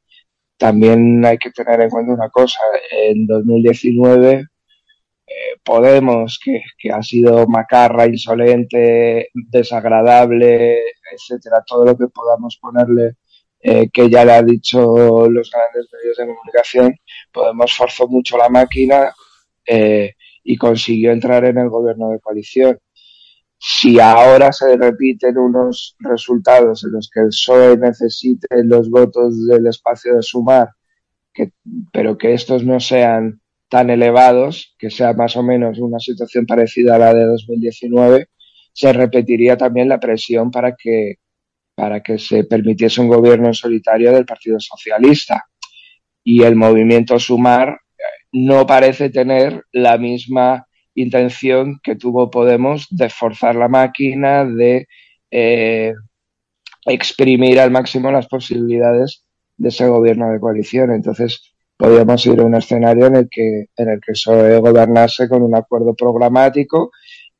también hay que tener en cuenta una cosa. En 2019, eh, Podemos, que, que, ha sido macarra, insolente, desagradable, etcétera, todo lo que podamos ponerle eh, que ya le ha dicho los grandes medios de comunicación, Podemos forzó mucho la máquina eh, y consiguió entrar en el gobierno de coalición. Si ahora se repiten unos resultados en los que el PSOE necesite los votos del espacio de sumar, que, pero que estos no sean tan elevados, que sea más o menos una situación parecida a la de 2019, se repetiría también la presión para que para que se permitiese un gobierno en solitario del Partido Socialista. Y el movimiento Sumar eh, no parece tener la misma intención que tuvo Podemos de forzar la máquina, de eh, exprimir al máximo las posibilidades de ese gobierno de coalición. Entonces, podríamos ir a un escenario en el que, en el que gobernase con un acuerdo programático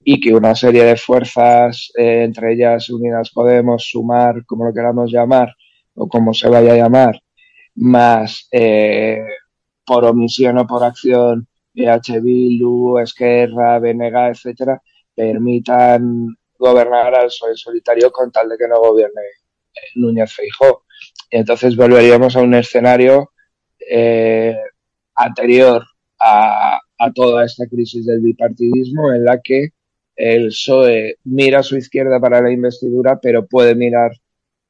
y que una serie de fuerzas, eh, entre ellas Unidas Podemos, Sumar, como lo queramos llamar, o como se vaya a llamar, más eh, por omisión o por acción, EH Bildu, Esquerra, Venega, etcétera, permitan gobernar al PSOE solitario con tal de que no gobierne eh, Núñez Feijó. Entonces volveríamos a un escenario anterior a, a, toda esta crisis del bipartidismo en la que el PSOE mira a su izquierda para la investidura, pero puede mirar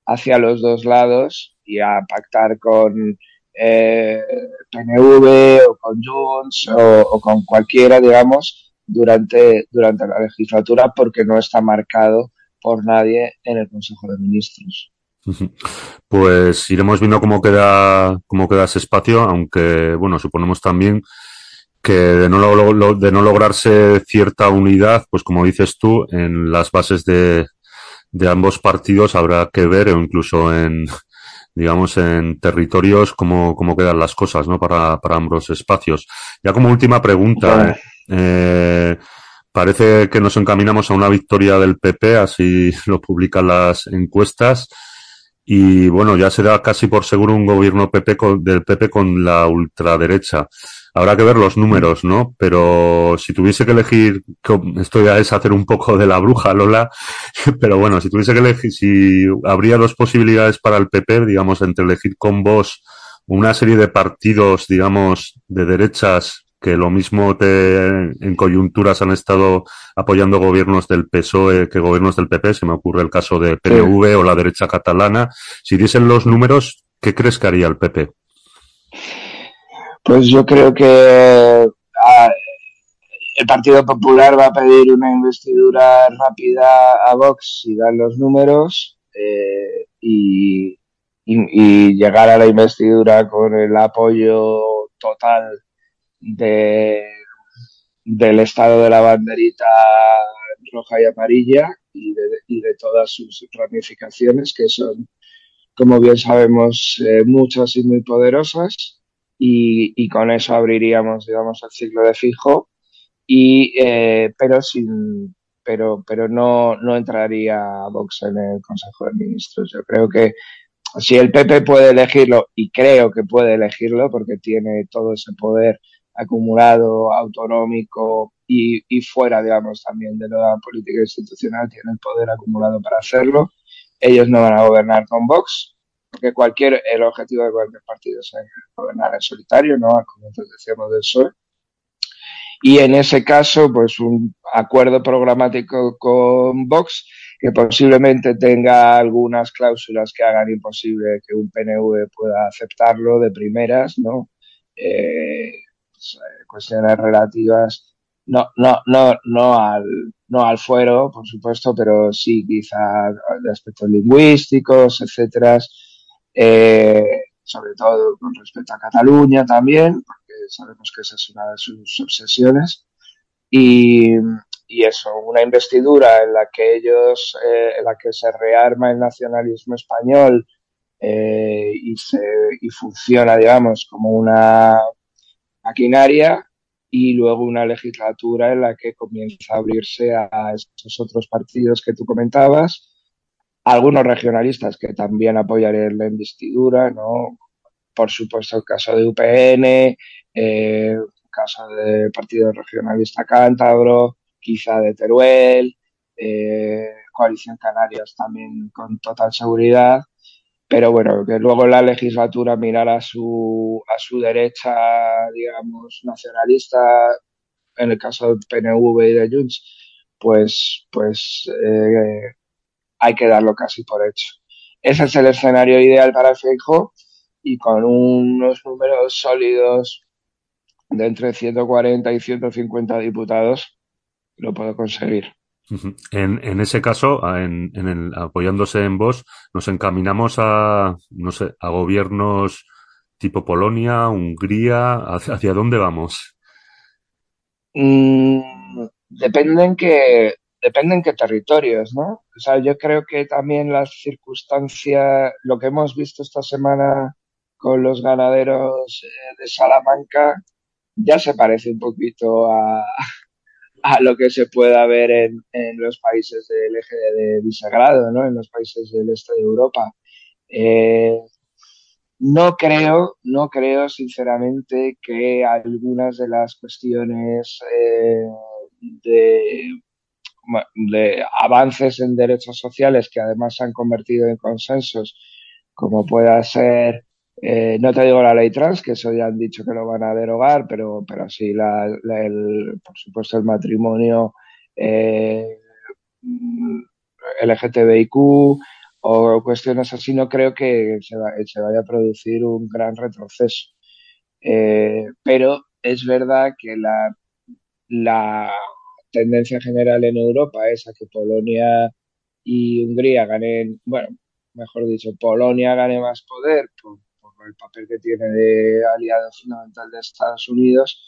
hacia los dos lados y a pactar con eh, PNV o con Junts o, con cualquiera, digamos, durante, durante la legislatura porque no está marcado por nadie en el Consejo de Ministros. Pues iremos viendo cómo queda, cómo queda ese espacio, aunque, bueno, suponemos también que de no, de no lograrse cierta unidad, pues como dices tú, en las bases de, de ambos partidos habrá que ver, o incluso en, digamos, en territorios, cómo, cómo quedan las cosas, ¿no? Para, para ambos espacios. Ya como última pregunta, eh, parece que nos encaminamos a una victoria del PP, así lo publican las encuestas. Y bueno, ya será casi por seguro un gobierno PP con, del PP con la ultraderecha. Habrá que ver los números, ¿no? Pero si tuviese que elegir, esto ya es hacer un poco de la bruja, Lola, pero bueno, si tuviese que elegir, si habría dos posibilidades para el PP, digamos, entre elegir con vos una serie de partidos, digamos, de derechas que lo mismo te, en coyunturas han estado apoyando gobiernos del PSOE que gobiernos del PP, se me ocurre el caso de PNV o la derecha catalana. Si diesen los números, ¿qué crees que haría el PP? Pues yo creo que ah, el Partido Popular va a pedir una investidura rápida a Vox si dan los números eh, y, llegar a la investidura con el apoyo total de, del estado de la banderita roja y amarilla y de, y de todas sus ramificaciones, que son, como bien sabemos, eh, muchas y muy poderosas y, y con eso abriríamos, digamos, el ciclo de fijo, y, eh, pero sin, pero, pero no, no entraría Vox en el Consejo de Ministros. Yo creo que si el PP puede elegirlo, y creo que puede elegirlo porque tiene todo ese poder acumulado, autonómico y, y fuera, digamos, también de la política institucional, tiene el poder acumulado para hacerlo. Ellos no van a gobernar con Vox, porque cualquier, el objetivo de cualquier partido es gobernar en solitario, ¿no? Como entonces decíamos del PSOE. Y en ese caso, pues un acuerdo programático con Vox que posiblemente tenga algunas cláusulas que hagan imposible que un PNV pueda aceptarlo de primeras, ¿no? Eh, pues, eh, cuestiones relativas, no, no, no, no al, no al fuero, por supuesto, pero sí quizá de aspectos lingüísticos, etcétera, eh, sobre todo con respecto a Cataluña también, porque sabemos que esa es una de sus obsesiones. Y, y eso, una investidura en la que ellos, eh, en la que se rearma el nacionalismo español eh, y, se, y funciona, digamos, como una maquinaria y luego una legislatura en la que comienza a abrirse a estos otros partidos que tú comentabas, algunos regionalistas que también apoyarían la investidura, ¿no? Por supuesto el caso de UPN, eh, el caso del Partido Regionalista Cántabro, quizá de Teruel, eh, Coalición Canarias también con total seguridad, pero bueno, que luego la legislatura mirara a su, a su derecha, digamos, nacionalista, en el caso del PNV y de Junts, pues, pues eh, hay que darlo casi por hecho. Ese es el escenario ideal para el Feijóo y con unos números sólidos de entre 140 y 150 diputados lo puedo conseguir. En, en ese caso, en, en el, apoyándose en vos, nos encaminamos a, no sé, a gobiernos tipo Polonia, Hungría, ¿hacia, hacia dónde vamos? Mm, depende en qué, depende en qué territorios, ¿no? O sea, yo creo que también las circunstancias, lo que hemos visto esta semana con los ganaderos eh, de Salamanca, ya se parece un poquito a, a lo que se pueda ver en, en, los países del eje de Visegrado, ¿no? en los países del este de Europa. Eh, no creo, no creo sinceramente que algunas de las cuestiones eh, de, de, avances en derechos sociales que además se han convertido en consensos, como pueda ser eh, no te digo la ley trans, que eso ya han dicho que lo van a derogar, pero, pero sí, la, el, por supuesto, el matrimonio eh, LGTBIQ o cuestiones así, no creo que se vaya a producir un gran retroceso. Eh, pero es verdad que la, la tendencia general en Europa es a que Polonia y Hungría ganen, bueno, mejor dicho, Polonia gane más poder por, el papel que tiene de aliado fundamental de Estados Unidos.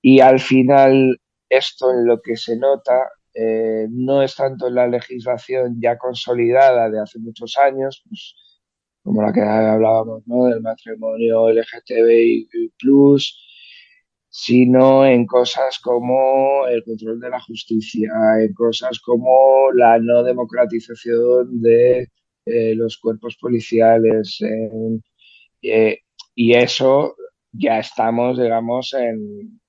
Y al final, esto en lo que se nota eh, no es tanto en la legislación ya consolidada de hace muchos años, pues, como la que hablábamos, del matrimonio LGTBI, sino en cosas como el control de la justicia, en cosas como la no democratización de eh, los cuerpos policiales, eh, y eso ya estamos, digamos, en,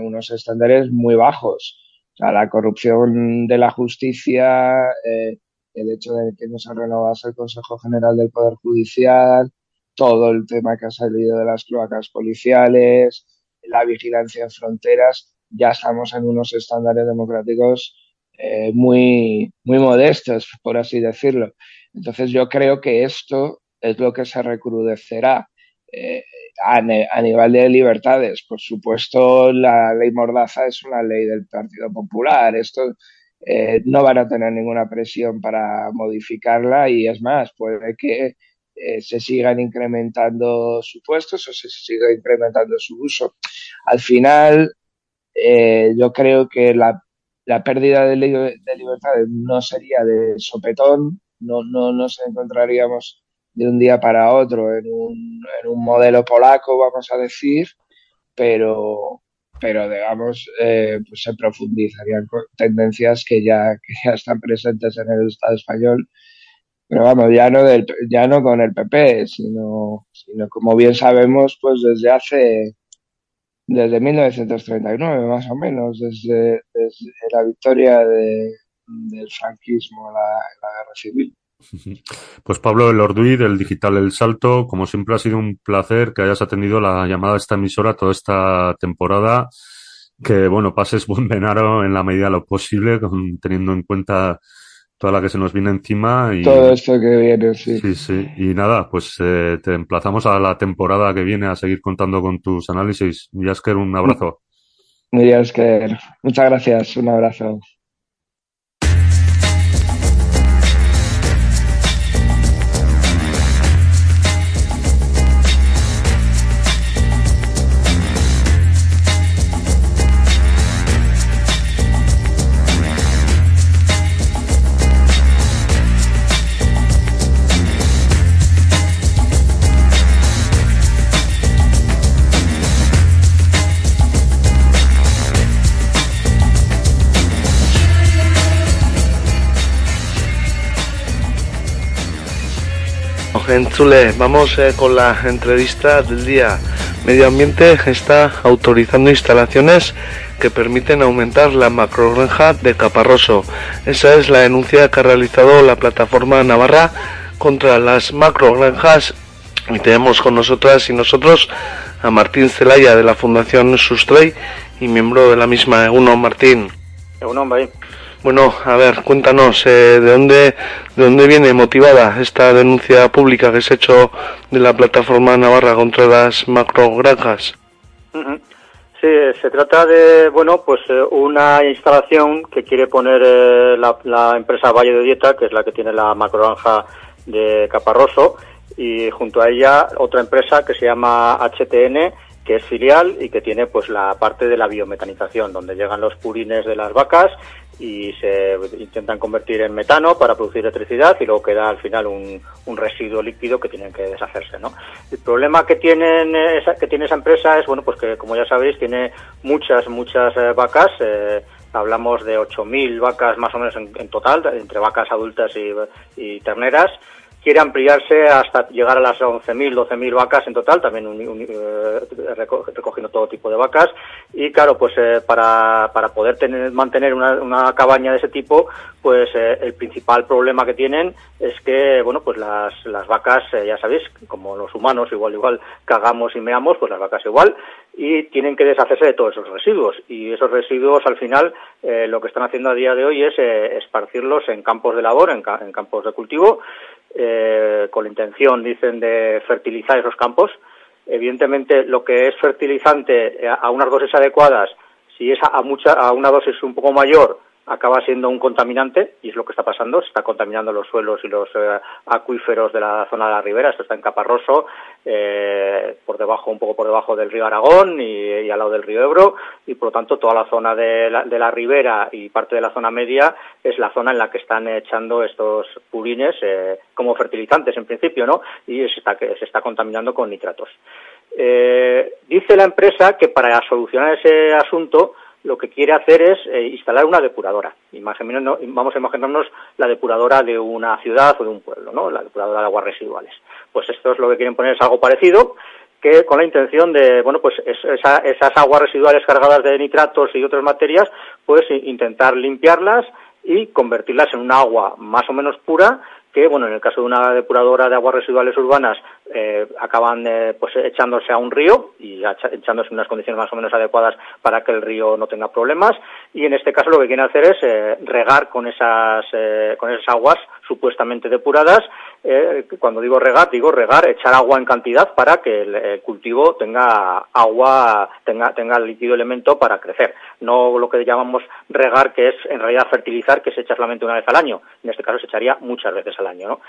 unos estándares muy bajos. La corrupción de la justicia, eh, el hecho de que no se renovase el Consejo General del Poder Judicial, todo el tema que ha salido de las cloacas policiales, la vigilancia en fronteras, ya estamos en unos estándares democráticos eh, muy, muy modestos, por así decirlo. Entonces yo creo que esto es lo que se recrudecerá. Eh, a, nivel de libertades, por supuesto, la ley Mordaza es una ley del Partido Popular. Esto eh, no van a tener ninguna presión para modificarla y es más, puede que eh, se sigan incrementando supuestos o se siga incrementando su uso. Al final, eh, yo creo que la, la pérdida de, li de libertades no sería de sopetón, no, no nos encontraríamos de un día para otro en un, en un modelo polaco, vamos a decir, pero, pero digamos, eh, pues se profundizarían tendencias que ya, que ya están presentes en el Estado español. Pero vamos, ya no, del, ya no con el PP, sino, sino como bien sabemos, pues desde hace, desde 1939 más o menos, desde, desde la victoria de, del franquismo la, la guerra civil. Pues Pablo El Orduy del Digital El Salto, como siempre ha sido un placer que hayas atendido la llamada de esta emisora toda esta temporada. Que bueno, pases buen venaro en la medida de lo posible, con, teniendo en cuenta toda la que se nos viene encima. Y, Todo esto que viene, sí. sí, sí. Y nada, pues eh, te emplazamos a la temporada que viene a seguir contando con tus análisis. Yasker, un abrazo. Que muchas gracias, un abrazo. Entzule, vamos eh, con la entrevista del día. Medio Ambiente está autorizando instalaciones que permiten aumentar la macrogranja de Caparroso. Esa es la denuncia que ha realizado la plataforma Navarra contra las macrogranjas. Y tenemos con nosotras y nosotros a Martín Celaya de la Fundación Sustray y miembro de la misma. Uno, Martín. Egunon, bai. Bueno, a ver, cuéntanos, eh, ¿de dónde de dónde viene motivada esta denuncia pública que se ha hecho de la plataforma Navarra contra las macrogranjas? Sí, se trata de, bueno, pues eh, una instalación que quiere poner eh, la, la empresa Valle de Dieta, que es la que tiene la macrogranja de Caparroso, y junto a ella otra empresa que se llama HTN, que es filial y que tiene pues la parte de la biometanización, donde llegan los purines de las vacas y se intentan convertir en metano para producir electricidad y luego queda al final un, un residuo líquido que tienen que deshacerse, ¿no? El problema que tienen esa, que tiene esa empresa es bueno pues que como ya sabéis tiene muchas muchas eh, vacas eh, hablamos de 8.000 vacas más o menos en, en total entre vacas adultas y terneras quiere ampliarse hasta llegar a las 11.000, 12.000 vacas en total, también un- un- eh, reco- recogiendo todo tipo de vacas. Y claro, pues eh, para, para poder tener, mantener una, cabaña de ese tipo, pues eh, el principal problema que tienen es que, bueno, pues las, las vacas, ya sabéis, como los humanos igual, igual cagamos y meamos, pues las vacas igual, y tienen que deshacerse de todos esos residuos. Y esos residuos, al final, lo que están haciendo a día de hoy es esparcirlos en campos de labor, en campos de cultivo, eh, con la intención, dicen, de fertilizar esos campos. Evidentemente, lo que es fertilizante eh, a unas dosis adecuadas, si es a, mucha, a una dosis un poco mayor, acaba siendo un contaminante y es lo que está pasando, se está contaminando los suelos y los eh, acuíferos de la zona de la ribera, esto está en Caparroso, eh, por debajo, un poco por debajo del río Aragón y, al lado del río Ebro y por lo tanto toda la zona de la, de la ribera y parte de la zona media es la zona en la que están echando estos purines eh, como fertilizantes en principio, ¿no? Y se está, se está contaminando con nitratos. Eh, dice la empresa que para solucionar ese asunto lo que quiere hacer es eh, instalar una depuradora. Vamos a imaginarnos la depuradora de una ciudad o de un pueblo, ¿no? La depuradora de aguas residuales. Pues esto es lo que quieren poner, es algo parecido, que con la intención de, bueno, pues es- esa- esas aguas residuales cargadas de nitratos y otras materias, pues intentar limpiarlas y convertirlas en un agua más o menos pura que, bueno, en el caso de una depuradora de aguas residuales urbanas, eh, acaban eh, pues echándose a un río y echándose en unas condiciones más o menos adecuadas para que el río no tenga problemas. Y en este caso lo que quieren hacer es eh, regar con esas, eh, con esas aguas supuestamente depuradas. Cuando digo regar, digo regar, echar agua en cantidad para que el, cultivo tenga agua, tenga, tenga líquido elemento para crecer. No lo que llamamos regar, que es en realidad fertilizar, que se echa solamente una vez al año. En este caso se echaría muchas veces al año, ¿no?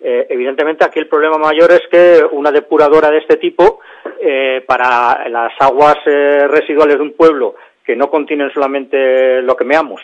Eh, evidentemente aquí el problema mayor es que una depuradora de este tipo, eh, para las aguas eh, residuales de un pueblo que no contienen solamente lo que meamos,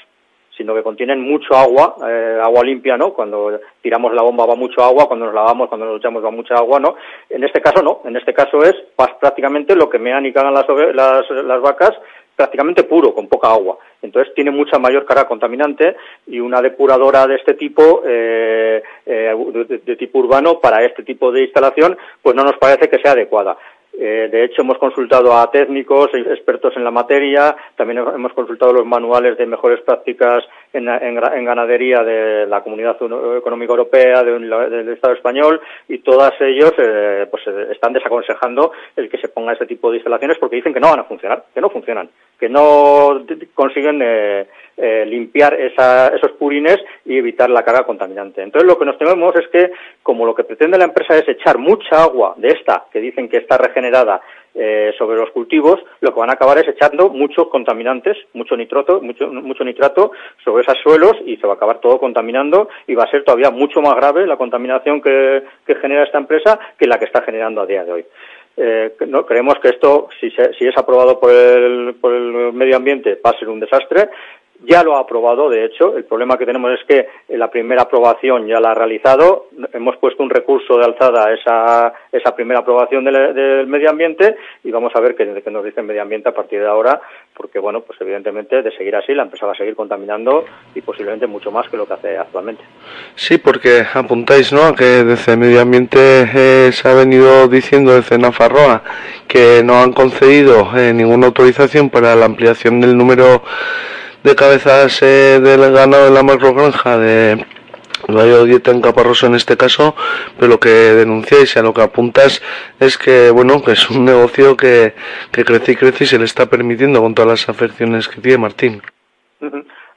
sino que contienen mucho agua, eh, agua limpia, ¿no? Cuando tiramos la bomba va mucho agua, cuando nos lavamos, cuando nos echamos va mucha agua, ¿no? En este caso no, en este caso es prácticamente lo que mean y cagan las, las, las vacas prácticamente puro, con poca agua. Entonces tiene mucha mayor carga contaminante y una depuradora de este tipo, eh, eh, de, de tipo urbano, para este tipo de instalación, pues no nos parece que sea adecuada. Eh, de hecho, hemos consultado a técnicos, expertos en la materia, también hemos consultado los manuales de mejores prácticas en, en, ganadería de la Comunidad Económica Europea, de, del Estado español, y todos ellos eh, pues, eh, están desaconsejando el que se ponga ese tipo de instalaciones porque dicen que no van a funcionar, que no funcionan, que no consiguen eh, eh, limpiar esa, esos purines y evitar la carga contaminante. Entonces, lo que nos tememos es que, como lo que pretende la empresa es echar mucha agua de esta, que dicen que está regenerada, eh, sobre los cultivos, lo que van a acabar es echando muchos contaminantes, mucho nitrato, mucho, nitrato sobre esos suelos y se va a acabar todo contaminando y va a ser todavía mucho más grave la contaminación que genera esta empresa que la que está generando a día de hoy. Eh, no, creemos que esto, si, se, si es aprobado por el, por el medio ambiente, va a ser un desastre ya lo ha aprobado, de hecho. El problema que tenemos es que la primera aprobación ya la ha realizado. Hemos puesto un recurso de alzada a esa, esa primera aprobación del, del medio ambiente y vamos a ver qué, nos dice el medio ambiente a partir de ahora, porque, bueno, pues evidentemente de seguir así la empresa va a seguir contaminando y posiblemente mucho más que lo que hace actualmente. Sí, porque apuntáis, ¿no?, que desde el medio ambiente eh, se ha venido diciendo desde Nafarroa que no han concedido eh, ninguna autorización para la ampliación del número de cabezas eh, del ganado en la macrogranja de Valle Dieta en Caparroso en este caso, pero lo que denunciáis y a lo que apuntas es que, bueno, que es un negocio que, que crece y crece y se le está permitiendo con todas las afecciones que tiene Martín.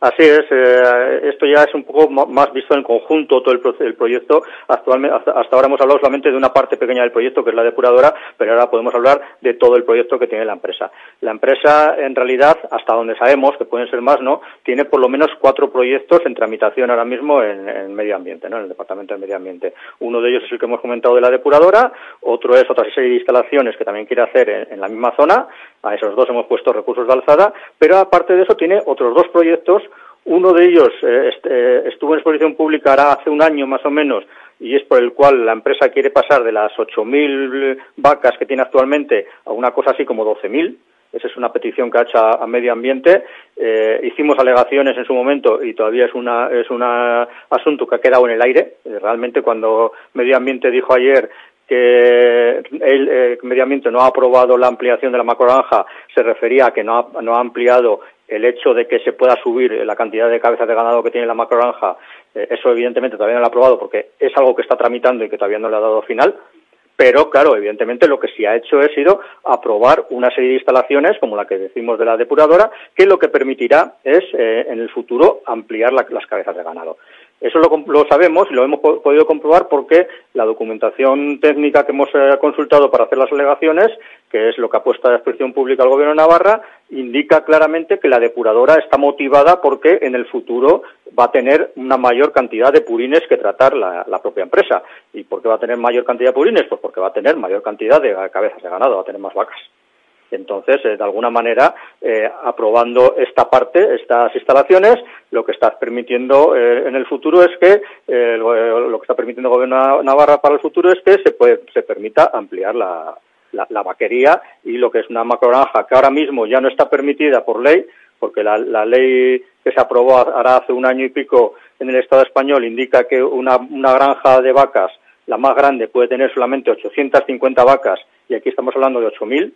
Así es, eh, esto ya es un poco más visto en conjunto todo el, pro el proyecto. Actualmente, hasta, hasta, ahora hemos hablado solamente de una parte pequeña del proyecto, que es la depuradora, pero ahora podemos hablar de todo el proyecto que tiene la empresa. La empresa, en realidad, hasta donde sabemos, que pueden ser más, ¿no? Tiene por lo menos cuatro proyectos en tramitación ahora mismo en, en medio ambiente, ¿no? En el Departamento de Medio Ambiente. Uno de ellos es el que hemos comentado de la depuradora, otro es otra serie de instalaciones que también quiere hacer en, en la misma zona. A esos dos hemos puesto recursos de alzada, pero aparte de eso tiene otros dos proyectos uno de ellos eh, este, estuvo en exposición pública ahora hace un año más o menos y es por el cual la empresa quiere pasar de las 8.000 vacas que tiene actualmente a una cosa así como 12.000. Esa es una petición que ha hecho a, medio ambiente. Eh, hicimos alegaciones en su momento y todavía es una es un asunto que ha quedado en el aire. Eh, realmente cuando medio ambiente dijo ayer que el medio ambiente no ha aprobado la ampliación de la macrogranja se refería a que no ha, no ha ampliado el hecho de que se pueda subir la cantidad de cabezas de ganado que tiene la macrogranja, eh, eso evidentemente todavía no lo ha aprobado porque es algo que está tramitando y que todavía no le ha dado final. Pero, claro, evidentemente lo que sí ha hecho es sido aprobar una serie de instalaciones, como la que decimos de la depuradora, que lo que permitirá es, eh, en el futuro, ampliar la, las cabezas de ganado. Eso lo, lo, sabemos y lo hemos podido comprobar porque la documentación técnica que hemos eh, consultado para hacer las alegaciones, que es lo que ha puesto a disposición pública el Gobierno de Navarra, indica claramente que la depuradora está motivada porque en el futuro va a tener una mayor cantidad de purines que tratar la, la propia empresa. ¿Y por qué va a tener mayor cantidad de purines? Pues porque va a tener mayor cantidad de cabezas de ganado, va a tener más vacas. Entonces, eh, de alguna manera, eh, aprobando esta parte, estas instalaciones, lo que está permitiendo eh, en el futuro es que, lo, que está permitiendo el Gobierno de Navarra para el futuro es que se, puede, se permita ampliar la, la, la, vaquería y lo que es una macrogranja, que ahora mismo ya no está permitida por ley, porque la, la ley que se aprobó ahora hace un año y pico en el Estado español indica que una, una granja de vacas, la más grande, puede tener solamente 850 vacas y aquí estamos hablando de 8.000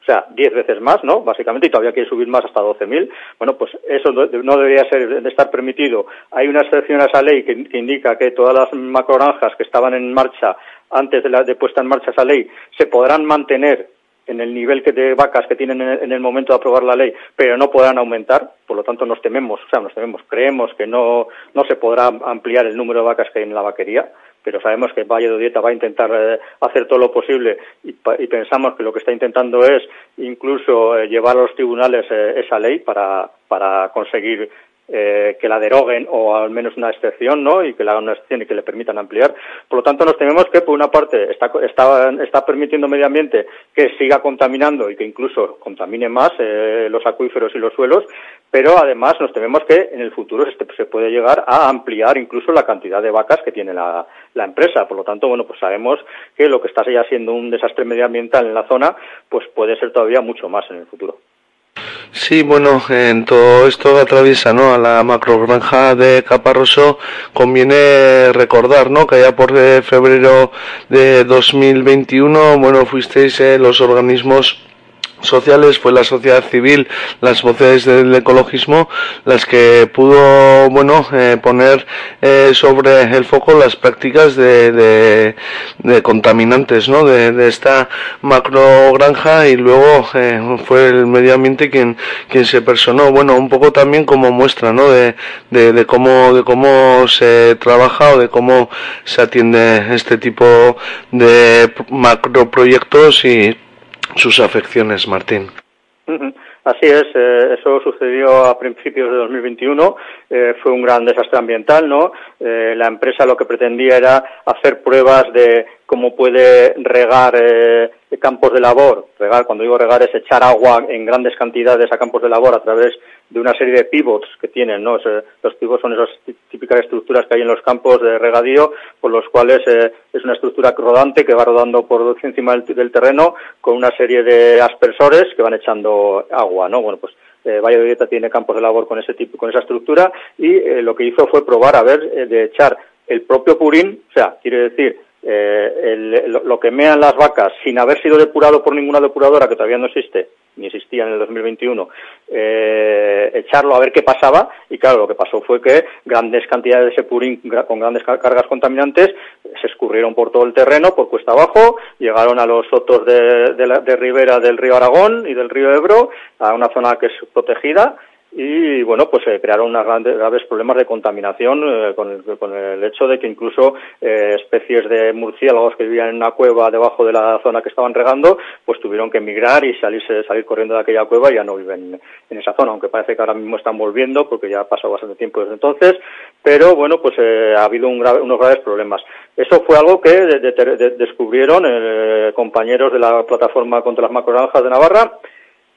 o sea, 10 veces más, ¿no? Básicamente, y todavía quiere subir más hasta 12.000. Bueno, pues eso no debería ser, de estar permitido. Hay una excepción a esa ley que, indica que todas las macrogranjas que estaban en marcha antes de, la, de puesta en marcha esa ley se podrán mantener en el nivel que de vacas que tienen en el, momento de aprobar la ley, pero no podrán aumentar, por lo tanto nos tememos, o sea, nos tememos, creemos que no, no se podrá ampliar el número de vacas que hay en la vaquería, pero sabemos que Valle de Dieta va a intentar eh, hacer todo lo posible y, pensamos que lo que está intentando es incluso eh, llevar a los tribunales eh, esa ley para, para conseguir que la deroguen o al menos una excepción, ¿no? Y que hagan una excepción y que le permitan ampliar. Por lo tanto, nos tememos que, por una parte, está, está, está permitiendo medio ambiente que siga contaminando y que incluso contamine más los acuíferos y los suelos, pero además nos tememos que en el futuro se, puede llegar a ampliar incluso la cantidad de vacas que tiene la, la empresa. Por lo tanto, bueno, pues sabemos que lo que está ya siendo un desastre medioambiental en la zona, pues puede ser todavía mucho más en el futuro. Sí, bueno, en todo esto atraviesa ¿no? a la macrogranja de Caparroso, conviene recordar ¿no? que allá por eh, febrero de 2021, bueno, fuisteis eh, los organismos sociales fue la sociedad civil, las voces del ecologismo, las que pudo, bueno, eh, poner eh, sobre el foco las prácticas de, de, contaminantes, ¿no? De, esta macro granja y luego eh, fue el medio ambiente quien, quien se personó, bueno, un poco también como muestra, ¿no? De cómo, de cómo se trabaja o de cómo se atiende este tipo de macro proyectos y sus afecciones, Martín. Así es, eh, eso sucedió a principios de 2021, eh, fue un gran desastre ambiental, ¿no? Eh, la empresa lo que pretendía era hacer pruebas de cómo puede regar eh, campos de labor. Regar, cuando digo regar, es echar agua en grandes cantidades a campos de labor a través de una serie de pivots que tienen, ¿no? los pivots son esas típicas estructuras que hay en los campos de regadío, por los cuales eh, es una estructura rodante que va rodando por encima del, terreno con una serie de aspersores que van echando agua, ¿no? Bueno, pues eh, Valle de Dieta tiene campos de labor con ese tipo, con esa estructura y eh, lo que hizo fue probar a ver eh, de echar el propio purín, o sea, quiere decir eh, el, lo, lo, que mean las vacas sin haber sido depurado por ninguna depuradora que todavía no existe, ni existía en el 2021, eh, echarlo a ver qué pasaba y claro, lo que pasó fue que grandes cantidades de ese purín con grandes cargas contaminantes se escurrieron por todo el terreno, por cuesta abajo, llegaron a los sotos de, de ribera del río Aragón y del río Ebro, a una zona que es protegida, y bueno pues eh, crearon unos grandes, graves problemas de contaminación eh, con, el, con, el, hecho de que incluso eh, especies de murciélagos que vivían en una cueva debajo de la zona que estaban regando pues tuvieron que emigrar y salirse salir corriendo de aquella cueva y ya no viven en esa zona aunque parece que ahora mismo están volviendo porque ya ha pasado bastante tiempo desde entonces. Pero bueno pues eh, ha habido un grave, unos graves problemas. Eso fue algo que de, de, de, descubrieron compañeros de la plataforma contra las macronaranjas de Navarra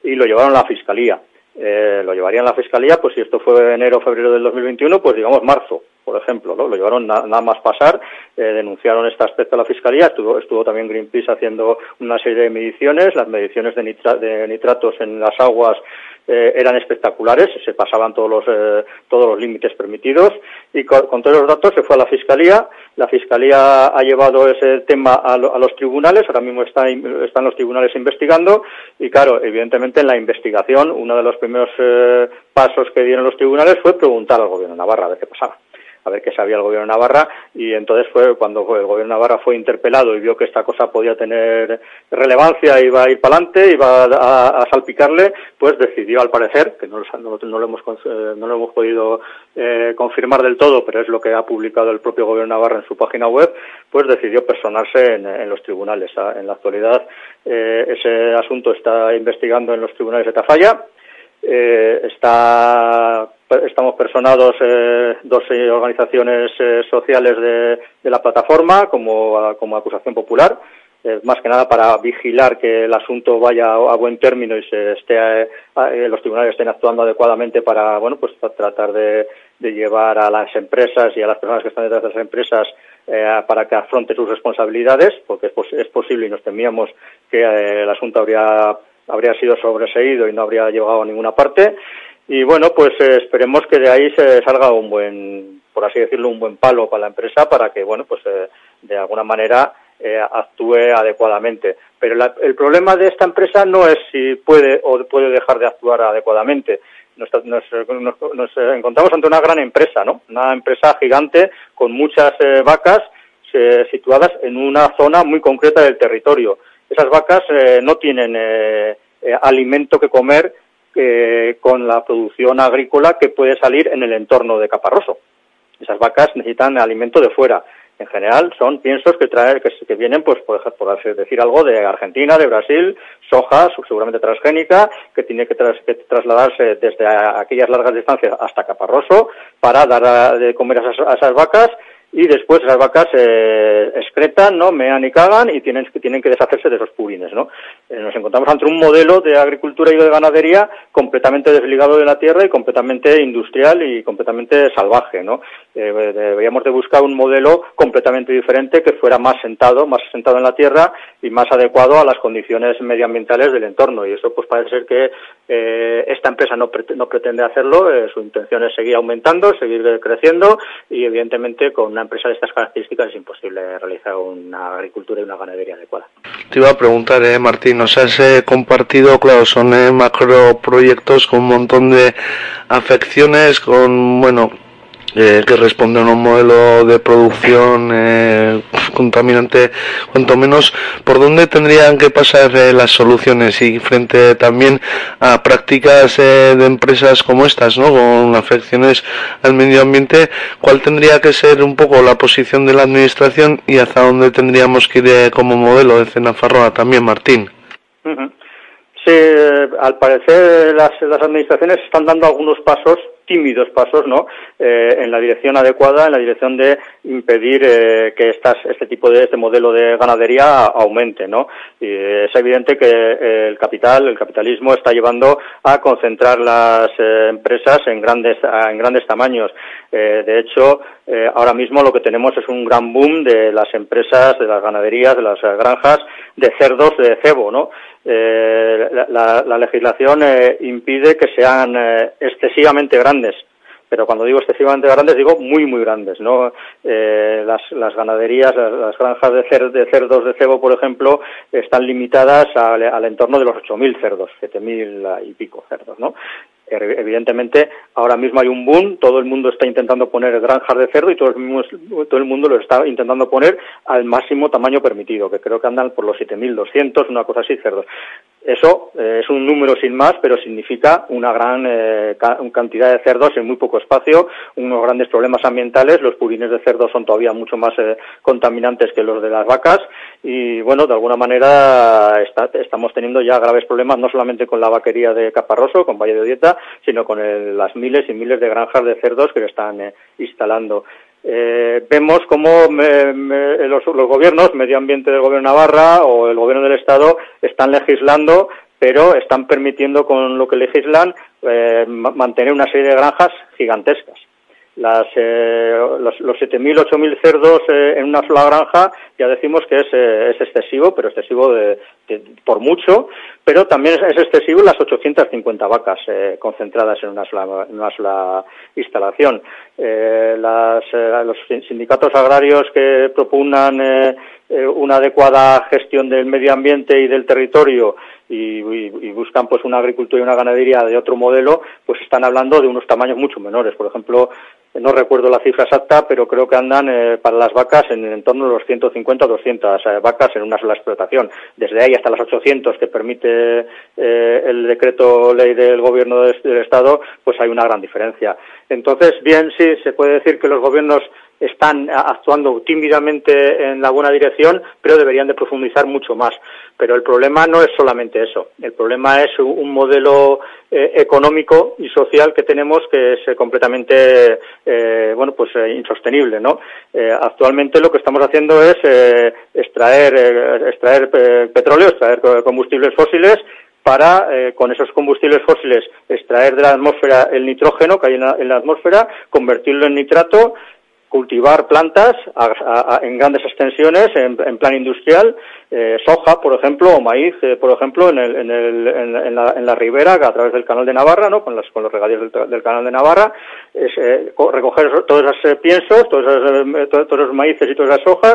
y lo llevaron a la fiscalía eh, lo llevarían la fiscalía, pues si esto fue enero o febrero del 2021, pues digamos marzo, por ejemplo, ¿no? Lo llevaron na nada más pasar, eh, denunciaron este aspecto a la fiscalía, estuvo, estuvo también Greenpeace haciendo una serie de mediciones, las mediciones de, nitra de nitratos en las aguas eh, eran espectaculares, se pasaban todos los, eh, todos los límites permitidos y con, todos los datos se fue a la Fiscalía. La Fiscalía ha llevado ese tema a, lo, a los tribunales, ahora mismo está, están los tribunales investigando y claro, evidentemente en la investigación uno de los primeros eh, pasos que dieron los tribunales fue preguntar al gobierno Navarra a ver qué pasaba a ver qué sabía el gobierno Navarra y entonces fue cuando el gobierno Navarra fue interpelado y vio que esta cosa podía tener relevancia, iba a ir para adelante, iba a, a, salpicarle, pues decidió al parecer, que no, no, no lo, hemos, eh, no lo hemos podido eh, confirmar del todo, pero es lo que ha publicado el propio gobierno Navarra en su página web, pues decidió personarse en, en los tribunales. En la actualidad eh, ese asunto está investigando en los tribunales de Tafalla, eh, está estamos personados eh, dos eh, organizaciones eh, sociales de, la plataforma como, como acusación popular, eh, más que nada para vigilar que el asunto vaya a, buen término y se esté, eh, los tribunales estén actuando adecuadamente para, bueno, pues tratar de, llevar a las empresas y a las personas que están detrás de las empresas para que afronten sus responsabilidades, porque es, pos es posible y nos temíamos que el asunto habría habría sido sobreseído y no habría llegado a ninguna parte y bueno, pues eh, esperemos que de ahí se salga un buen, por así decirlo, un buen palo para la empresa para que, bueno, pues eh, de alguna manera eh, actúe adecuadamente. Pero el problema de esta empresa no es si puede o puede dejar de actuar adecuadamente. Nos, nos, nos, nos encontramos ante una gran empresa, ¿no? Una empresa gigante con muchas vacas situadas en una zona muy concreta del territorio. Esas vacas eh, no tienen eh, alimento que comer eh, con la producción agrícola que puede salir en el entorno de Caparroso. Esas vacas necesitan alimento de fuera. En general son piensos que traen, que, vienen, pues, por, por decir algo, de Argentina, de Brasil, soja, seguramente transgénica, que tiene que, tras, que trasladarse desde a, aquellas largas distancias hasta Caparroso para dar a, de comer a a esas vacas y después esas vacas eh, excretan, ¿no? mean y cagan y tienen, tienen que deshacerse de esos purines, ¿no? Eh, nos encontramos ante un modelo de agricultura y de ganadería completamente desligado de la tierra y completamente industrial y completamente salvaje, ¿no? Eh, deberíamos de buscar un modelo completamente diferente que fuera más sentado, más sentado en la tierra y más adecuado a las condiciones medioambientales del entorno. Y eso pues parece ser que eh, esta empresa no, prete- no pretende hacerlo, eh, su intención es seguir aumentando, seguir creciendo y evidentemente con una empresa de estas características es imposible realizar una agricultura y una ganadería adecuada. Te iba a preguntar, eh, Martín, nos has compartido, claro, son eh, macro proyectos con un montón de afecciones, con, bueno, eh, que responden a un modelo de producción eh, contaminante, cuanto menos, ¿por dónde tendrían que pasar eh, las soluciones? Y frente también a prácticas eh, de empresas como estas, ¿no? Con afecciones al medio ambiente, ¿cuál tendría que ser un poco la posición de la administración y hacia dónde tendríamos que ir como modelo de Cenafarroa también, Martín? Sí, eh, al parecer las, las administraciones están dando algunos pasos, tímidos pasos, ¿no? Eh, en la dirección adecuada, en la dirección de impedir eh, que estas, este tipo de este modelo de ganadería aumente, ¿no? Y es evidente que eh, el capital, el capitalismo está llevando a concentrar las empresas en grandes, en grandes tamaños. Eh, de hecho, eh, ahora mismo lo que tenemos es un gran boom de las empresas, de las ganaderías, de las eh, granjas de cerdos de cebo, ¿no? La, la- la legislación impide que sean excesivamente grandes. Pero cuando digo excesivamente grandes, digo muy, muy grandes, ¿no? Las, las ganaderías, las, las granjas de, cer- de cerdos de cebo, por ejemplo, están limitadas al, al entorno de los 8.000 cerdos, 7.000 y pico cerdos, ¿no? Ev- Evidentemente, ahora mismo hay un boom, todo el mundo está intentando poner granjas de cerdo y todo el, mismo- todo el mundo lo está intentando poner al máximo tamaño permitido, que creo que andan por los 7.200, una cosa así, cerdos. Eso eh, es un número sin más, pero significa una gran eh, ca- cantidad de cerdos en muy poco espacio, unos grandes problemas ambientales. Los purines de cerdo son todavía mucho más eh, contaminantes que los de las vacas y, bueno, de alguna manera estamos teniendo ya graves problemas, no solamente con la vaquería de Caparroso, con Valle de Dieta, sino con las miles y miles de granjas de cerdos que están eh, instalando. Eh, vemos cómo me- los, los gobiernos, medio ambiente del gobierno Navarra o el gobierno del Estado, están legislando, pero están permitiendo con lo que legislan eh, ma- mantener una serie de granjas gigantescas. Las, eh, los, los 7.000, 8.000 cerdos eh, en una sola granja ya decimos que es, eh, es excesivo, pero excesivo de, de- por mucho, pero también es, es excesivo las 850 vacas eh, concentradas en una sola, en una sola instalación. Eh, las, los sindicatos agrarios que propugnan una adecuada gestión del medio ambiente y del territorio y buscan pues una agricultura y una ganadería de otro modelo, pues están hablando de unos tamaños mucho menores. Por ejemplo, no recuerdo la cifra exacta, pero creo que andan eh, para las vacas en, en torno a los 150 o 200 eh, vacas en una sola explotación. Desde ahí hasta las 800 que permite eh, el decreto ley del gobierno de- del Estado, pues hay una gran diferencia. Entonces, bien, sí, se puede decir que los gobiernos están a- actuando tímidamente en la buena dirección, pero deberían de profundizar mucho más. Pero el problema no es solamente eso. El problema es un modelo eh, económico y social que tenemos que es eh, completamente, eh, bueno, pues eh, insostenible, ¿no? Eh, actualmente lo que estamos haciendo es eh, extraer, eh, extraer eh, petróleo, extraer co- combustibles fósiles para, eh, con esos combustibles fósiles, extraer de la atmósfera el nitrógeno que hay en la, en la atmósfera, convertirlo en nitrato, cultivar plantas en grandes extensiones, en, plan industrial, eh, soja, por ejemplo, o maíz, eh, por ejemplo, en, el, en, el, en, la, en la ribera, a través del canal de Navarra, ¿no? con, las, con los regadíos del, canal de Navarra, es, eh, co- recoger todos esos piensos, todos esos, eh, todos, maíces y todas esas hojas,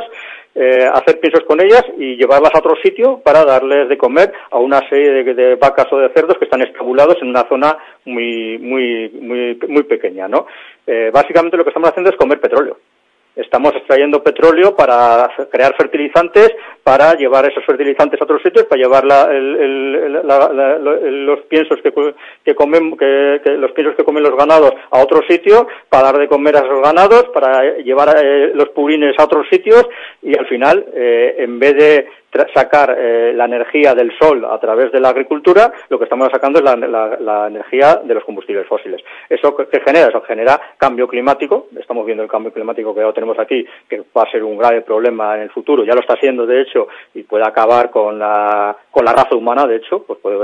eh, hacer piensos con ellas y llevarlas a otro sitio para darles de comer a una serie de, de vacas o de cerdos que están estabulados en una zona muy muy muy muy pequeña, ¿no? Eh, básicamente lo que estamos haciendo es comer petróleo. Estamos extrayendo petróleo para crear fertilizantes, para llevar esos fertilizantes a otros sitios, para llevar la- el- los piensos que, comen, los piensos que comen los ganados a otro sitio, para dar de comer a esos ganados, para llevar eh, los purines a otros sitios y al final, eh, en vez de sacar eh, la energía del sol a través de la agricultura, lo que estamos sacando es la, energía de los combustibles fósiles. ¿Eso qué genera? Eso genera cambio climático. Estamos viendo el cambio climático que ahora tenemos aquí, que va a ser un grave problema en el futuro. Ya lo está siendo, de hecho, y puede acabar con la, con la raza humana, de hecho, pues puede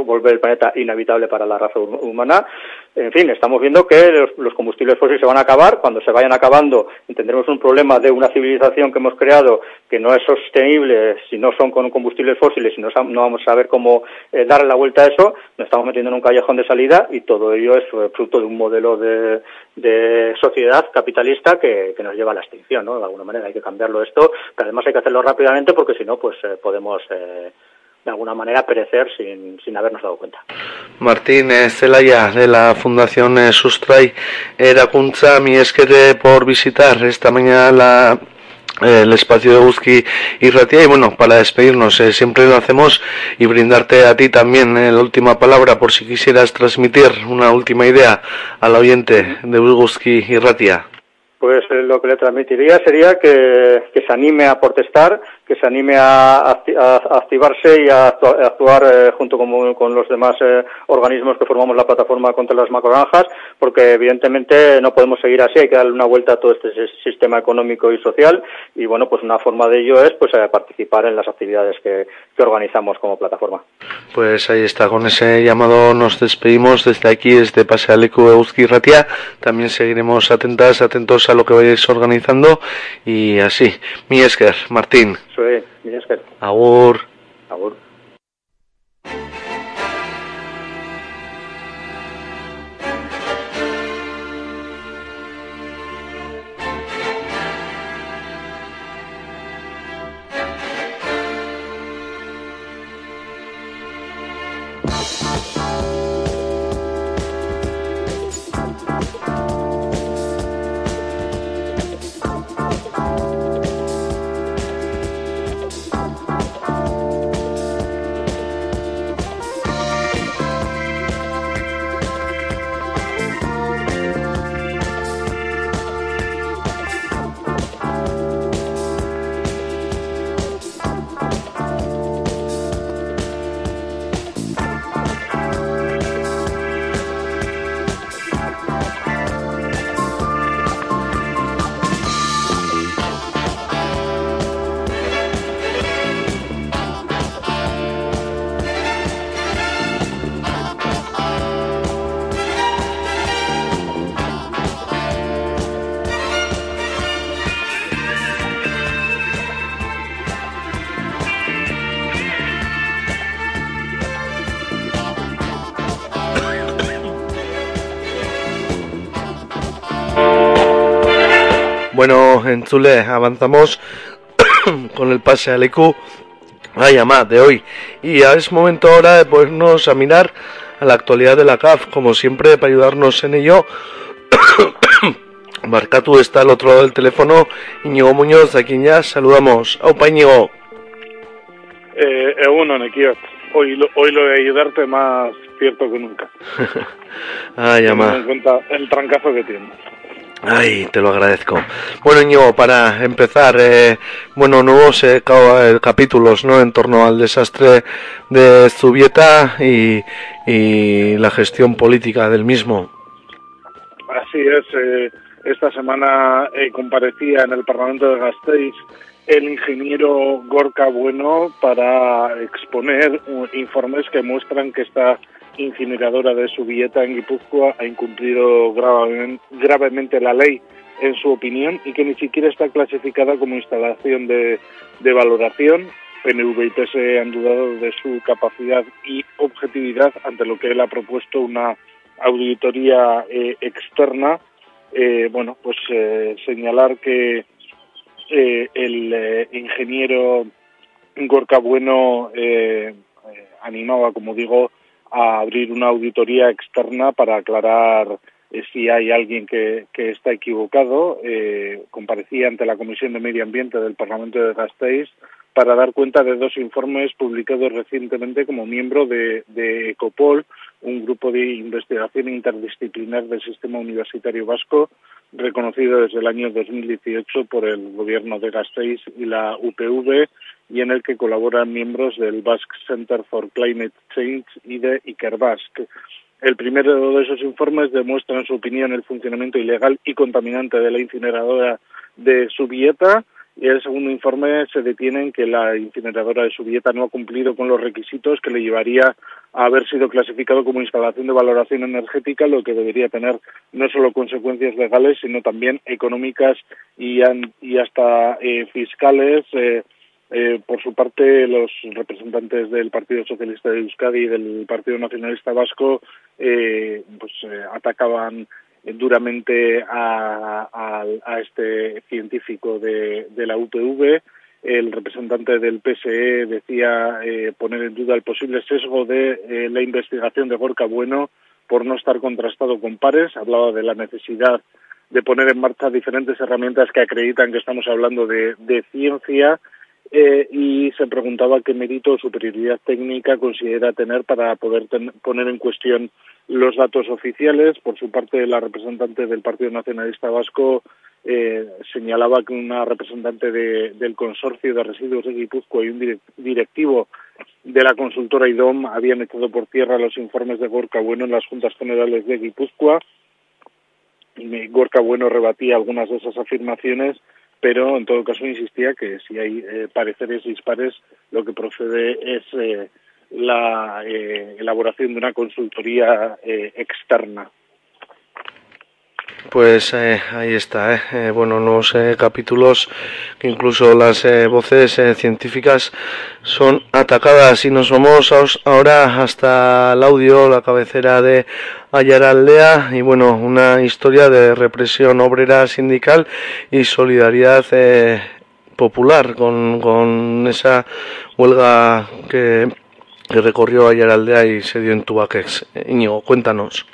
volver el planeta inhabitable para la raza humana. En fin, estamos viendo que los, combustibles fósiles se van a acabar. Cuando se vayan acabando, tendremos un problema de una civilización que hemos creado que no es sostenible si no son con combustibles fósiles y no, no vamos a saber cómo eh, darle la vuelta a eso. Nos estamos metiendo en un callejón de salida y todo ello es eh, fruto de un modelo de, de sociedad capitalista que, que, nos lleva a la extinción, ¿no? De alguna manera hay que cambiarlo esto, pero además hay que hacerlo rápidamente porque si no, pues eh, podemos eh, de alguna manera perecer sin, sin habernos dado cuenta. Martín Celaya de la Fundación eh, Sustray Erakunza, mi es que por visitar esta mañana la el espacio de Uzki y Ratia y bueno para despedirnos eh, siempre lo hacemos y brindarte a ti también eh, la última palabra por si quisieras transmitir una última idea al oyente de Uzki y Ratia pues eh, lo que le transmitiría sería que, que, se anime a protestar, que se anime a, a, a activarse y a actuar, eh, junto con, con, los demás eh, organismos que formamos la plataforma contra las macroranjas, porque evidentemente no podemos seguir así, hay que darle una vuelta a todo este sistema económico y social y bueno, pues una forma de ello es pues participar en las actividades que, que organizamos como plataforma. Pues ahí está, con ese llamado nos despedimos desde aquí, desde Pasealecu Euski Ratia. También seguiremos atentas, atentos a lo que vayáis organizando y así. Mi Esker, Martín. Soy mi Esker. Agur. Agur. Bueno, en Chule avanzamos con el pase al a llamar de hoy. Y ya es momento ahora de ponernos a mirar a la actualidad de la CAF, como siempre, para ayudarnos en ello. Marcatu está al otro lado del teléfono, Íñigo Muñoz, a quien ya saludamos. Aupa Íñigo. Eh, uno, Nekiot. Hoy, lo, hoy lo de ayudarte más cierto que nunca. ah, llama. en cuenta el trancazo que tiene. Ay, te lo agradezco. Bueno, Íñigo, para empezar, eh, bueno, nuevos eh, capítulos, ¿no? En torno al desastre de Zubieta y, la gestión política del mismo. Así es. Eh, esta semana eh, comparecía en el Parlamento de Gasteiz el ingeniero Gorka Bueno para exponer informes que muestran que esta incineradora de Subieta en Guipúzcoa ha incumplido gravemente, la ley en su opinión y que ni siquiera está clasificada como instalación de, valoración. PNV y PS han dudado de su capacidad y objetividad ante lo que él ha propuesto una auditoría eh, externa. Eh, bueno, pues eh, señalar que eh, el eh, ingeniero Gorka Bueno eh, animaba, como digo, a abrir una auditoría externa para aclarar eh, si hay alguien que, está equivocado. Eh, comparecía ante la Comisión de Medio Ambiente del Parlamento de Gasteiz para dar cuenta de dos informes publicados recientemente como miembro de, de ECOPOL, un grupo de investigación interdisciplinar del sistema universitario vasco, reconocido desde el año 2018 por el gobierno de Gasteiz y la UPV, y en el que colaboran miembros del Basque Center for Climate Change y de Ikerbasque. El primero de esos informes demuestra, en su opinión, el funcionamiento ilegal y contaminante de la incineradora de Subieta y el segundo informe se detiene en que la incineradora de Subieta no ha cumplido con los requisitos que le llevaría a haber sido clasificado como instalación de valoración energética, lo que debería tener no solo consecuencias legales, sino también económicas y hasta eh, fiscales. eh, eh, por su parte, los representantes del Partido Socialista de Euskadi y del Partido Nacionalista Vasco eh, pues, eh, atacaban duramente a, este científico de, de la UPV. El representante del PSE decía eh, poner en duda el posible sesgo de eh, la investigación de Gorka Bueno por no estar contrastado con pares. Hablaba de la necesidad de poner en marcha diferentes herramientas que acreditan que estamos hablando de ciencia eh, y se preguntaba qué mérito o superioridad técnica considera tener para poder ten- poner en cuestión los datos oficiales. Por su parte, la representante del Partido Nacionalista Vasco eh, señalaba que una representante de- del consorcio de residuos de Guipúzcoa y un direc- directivo de la consultora IDOM habían echado por tierra los informes de Gorka Bueno en las Juntas Generales de Guipúzcoa. Gorka Bueno rebatía algunas de esas afirmaciones pero en todo caso insistía que si hay eh, pareceres dispares, lo que procede es eh, la eh, elaboración de una consultoría eh, externa. Pues eh, ahí está, eh. Eh, bueno, unos eh, capítulos que incluso las eh, voces científicas son atacadas y nos vamos ahora hasta el audio, la cabecera de Ayaraldea y bueno, una historia de represión obrera sindical y solidaridad popular con, con esa huelga que, que recorrió Ayaraldea y se dio en Tubacex. Eh, Íñigo, cuéntanos.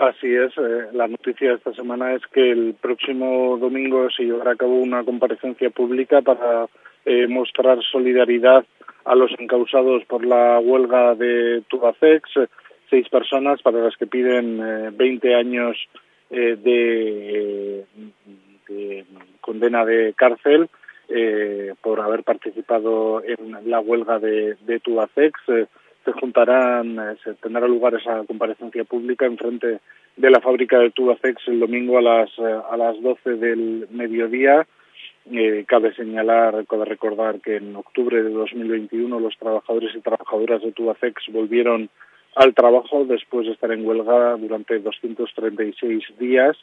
Así es, eh, la noticia de esta semana es que el próximo domingo se llevará a cabo una comparecencia pública para eh, mostrar solidaridad a los encausados por la huelga de Tubacex, seis personas para las que piden eh, 20 años eh, de, de condena de cárcel eh, por haber participado en la huelga de, de Tubacex. Se juntarán, eh, se tendrá lugar esa comparecencia pública en frente de la fábrica de Tubacex el domingo a las eh, a las 12 del mediodía. Eh, cabe señalar, cabe recordar que en octubre de 2021 los trabajadores y trabajadoras de Tubacex volvieron al trabajo después de estar en huelga durante 236 días,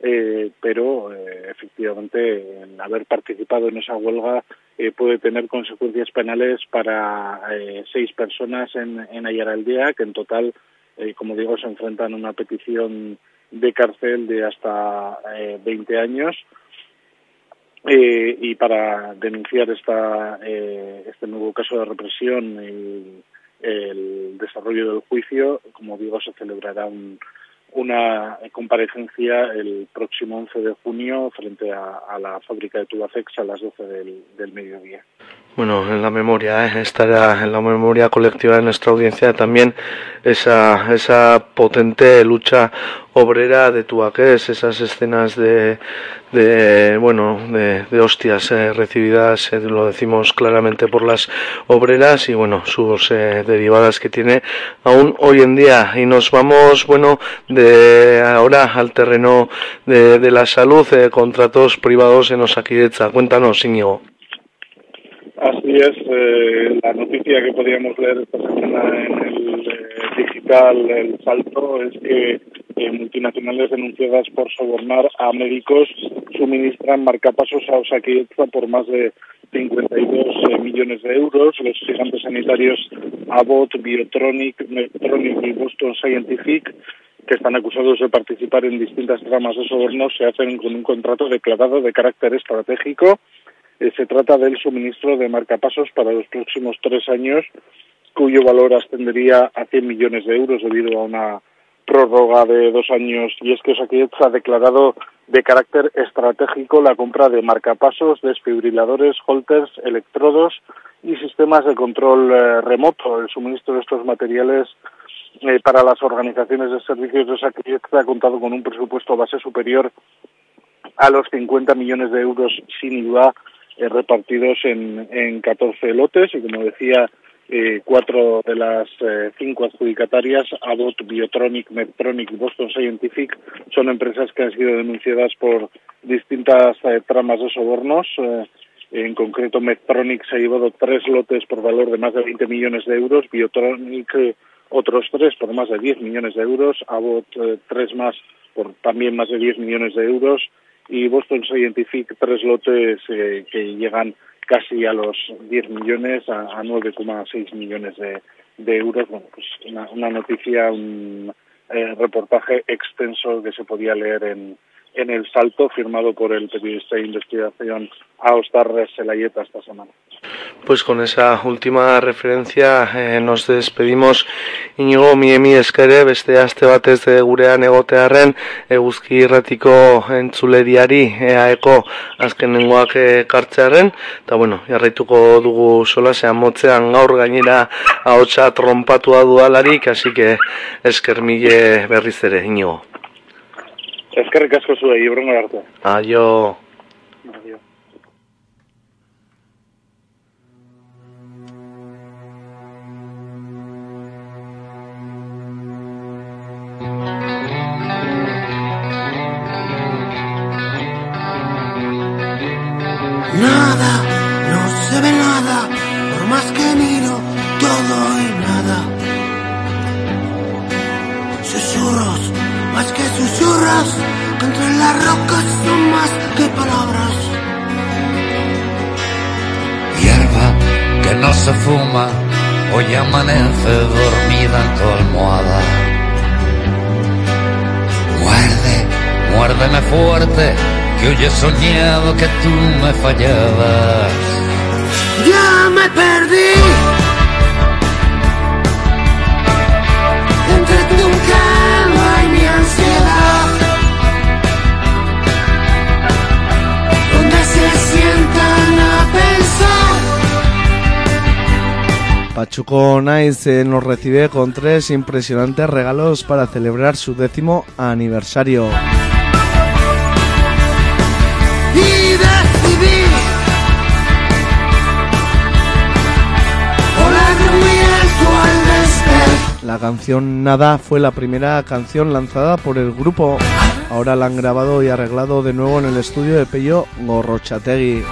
eh, pero eh, efectivamente el haber participado en esa huelga eh, puede tener consecuencias penales para eh, seis personas en, en Ayaraldea, que en total, eh, como digo, se enfrentan a una petición de cárcel de hasta eh, 20 años. Eh, y para denunciar esta, eh, este nuevo caso de represión y el desarrollo del juicio, como digo, se celebrará un, una comparecencia el próximo 11 de junio frente a, a la fábrica de Tubacex a las 12 del, del mediodía. Bueno, en la memoria, ¿eh? estará en la memoria colectiva de nuestra audiencia también esa, esa potente lucha obrera de Tubaqués, esas escenas de, de bueno, de, de hostias eh, recibidas, eh, lo decimos claramente por las obreras y bueno, sus eh, derivadas que tiene aún hoy en día. Y nos vamos, bueno, de ahora al terreno de, de la salud, contratos privados en Osakidecha. Cuéntanos, Íñigo. Así es, eh, la noticia que podíamos leer esta semana en el eh, digital El Salto es que eh, multinacionales denunciadas por sobornar a médicos suministran marcapasos a Osakidecha por más de 52 eh, millones de euros. Los gigantes sanitarios Abbott, Biotronic, Medtronic y Boston Scientific que están acusados de participar en distintas tramas de soborno se hacen con un contrato declarado de carácter estratégico eh, se trata del suministro de marcapasos para los próximos tres años, cuyo valor ascendería a 100 millones de euros debido a una prórroga de dos años. Y es que Osakidetza ha declarado de carácter estratégico la compra de marcapasos, desfibriladores, holters, electrodos y sistemas de control eh, remoto. El suministro de estos materiales eh, para las organizaciones de servicios de Osakidetza ha contado con un presupuesto base superior a los 50 millones de euros sin IVA eh, repartidos en, en 14 lotes y como decía eh, cuatro de las eh, cinco adjudicatarias, Abbott, Biotronic, Medtronic y Boston Scientific, son empresas que han sido denunciadas por distintas eh, tramas de sobornos. Eh, en concreto, Medtronic se ha llevado tres lotes por valor de más de 20 millones de euros, Biotronic eh, otros tres por más de 10 millones de euros, Abbott tres más por también más de 10 millones de euros y Boston Scientific tres lotes eh, que llegan casi a los 10 millones, a, a 9,6 millones de, euros. Bueno, pues una, una noticia, un eh, reportaje extenso que se podía leer en, en El Salto, firmado por el periodista de investigación Aostar Selayeta esta semana. Pues con esa última referencia eh, nos despedimos Inigo miemi eskere beste aste batez de gurean egotearren eguzki irratiko entzuleriari eaeko azkenengoak ekartzearren eta bueno, jarraituko dugu solasean motzean gaur gainera ahotsa trompatua dualarik, así que esker mile berriz ere Inigo. Eskerrik asko zuei, ibrongo arte. Aio. Adio. Se fuma, hoy amanece dormida en tu almohada. Muerde, muérdeme fuerte, que hoy he soñado que tú me fallabas. Ya me perdí Pachuco Nice nos recibe con tres impresionantes regalos para celebrar su décimo aniversario. La canción Nada fue la primera canción lanzada por el grupo. Ahora la han grabado y arreglado de nuevo en el estudio de Pello Gorrochategui.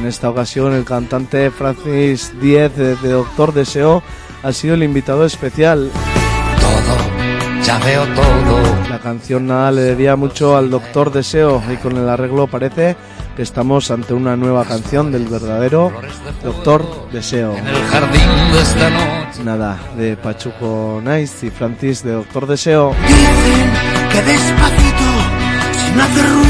En esta ocasión el cantante Francis Diez de, de Doctor Deseo ha sido el invitado especial. Todo, ya veo todo. La canción Nada le debía mucho al Doctor Deseo y con el arreglo parece que estamos ante una nueva canción del verdadero Doctor Deseo. En el jardín de esta noche. Nada, de Pachuco Nice y Francis de Doctor Deseo. Dicen que despacito, sin hacer ruido,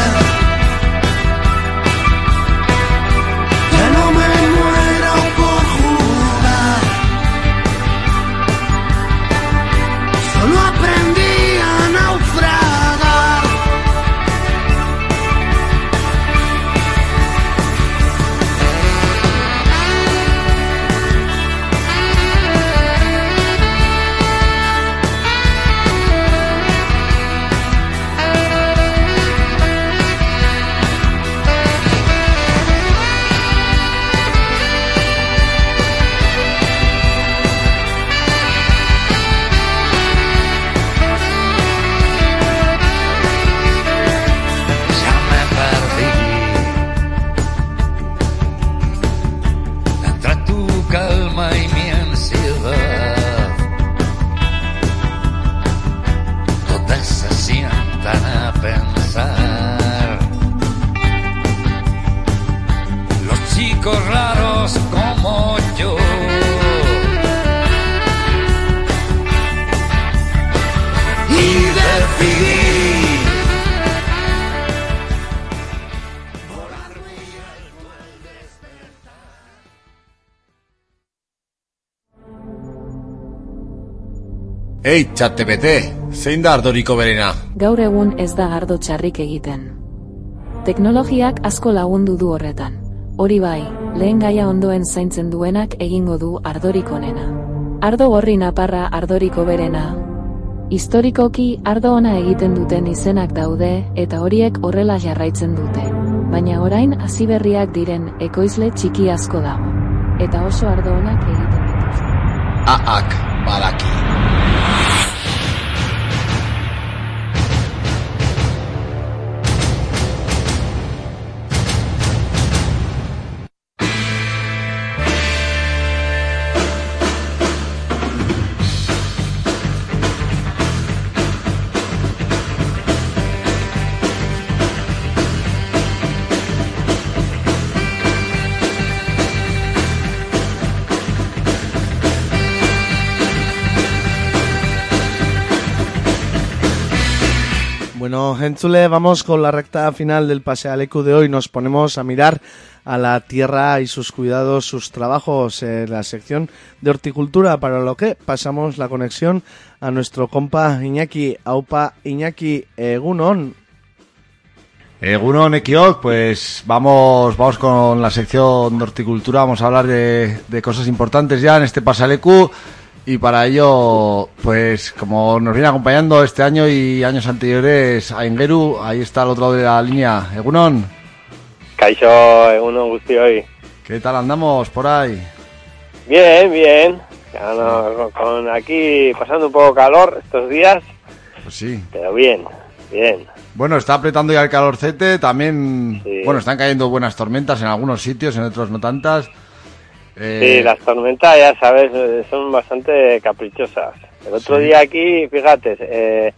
Ei, txatepete, zein da ardoriko berena? Gaur egun ez da ardo txarrik egiten. Teknologiak asko lagundu du horretan. Hori bai, lehen gaia ondoen zaintzen duenak egingo du ardorik onena. Ardo gorri naparra ardoriko berena. Historikoki ardo ona egiten duten izenak daude eta horiek horrela jarraitzen dute. Baina orain hasi berriak diren ekoizle txiki asko dago. Eta oso ardo onak egiten dituzte. Aak, badaki. Bueno, Entzule, vamos con la recta final del Pasealecu de hoy. Nos ponemos a mirar a la tierra y sus cuidados, sus trabajos en la sección de horticultura, para lo que pasamos la conexión a nuestro compa Iñaki, Aupa Iñaki Egunon. Egunon Ekiok, pues vamos, vamos con la sección de horticultura, vamos a hablar de, cosas importantes ya en este Pasalecu y para ello, pues como nos viene acompañando este año y años anteriores a Ingeru, ahí está al otro lado de la línea. Egunon, Kaixo, egunon guztioi. ¿qué tal andamos por ahí? Bien, bien. Ya no, con aquí pasando un poco calor estos días, Pues sí. pero bien, bien. Bueno, está apretando ya el calorcete, también, Sí. bueno, están cayendo buenas tormentas en algunos sitios, en otros no tantas. Eh, Sí, las tormentas, ya sabes, eh, son bastante caprichosas. El otro Sí. día aquí, fíjate, eh,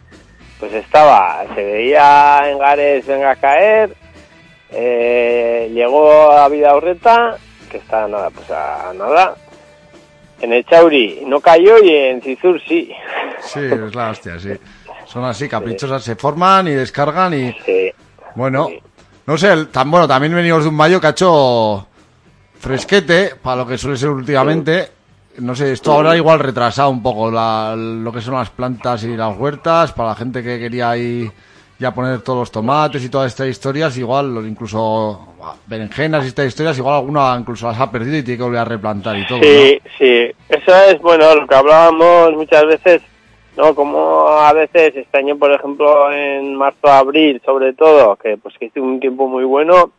pues estaba, se veía en Gares venga a caer, eh, llegó a Vida Urreta, que está nada, pues a nada. En el Chauri no cayó y en Cizur sí. Sí, es la hostia, sí. Son así, caprichosas, se forman y descargan y... Bueno, no sé, el- tan bueno, también venimos de un mayo que ha hecho fresquete, para lo que suele ser últimamente. No sé, esto ahora igual retrasado un poco la- lo que son las plantas y las huertas, para la gente que quería ahí ya poner todos los tomates y todas estas historias, igual incluso berenjenas y estas historias, igual alguna incluso las ha perdido y tiene que volver a replantar y todo, Sí, sí, eso es bueno lo que hablábamos muchas veces, ¿no? Como a veces este año, por ejemplo, en marzo, abril, sobre todo, que pues que hizo un tiempo muy bueno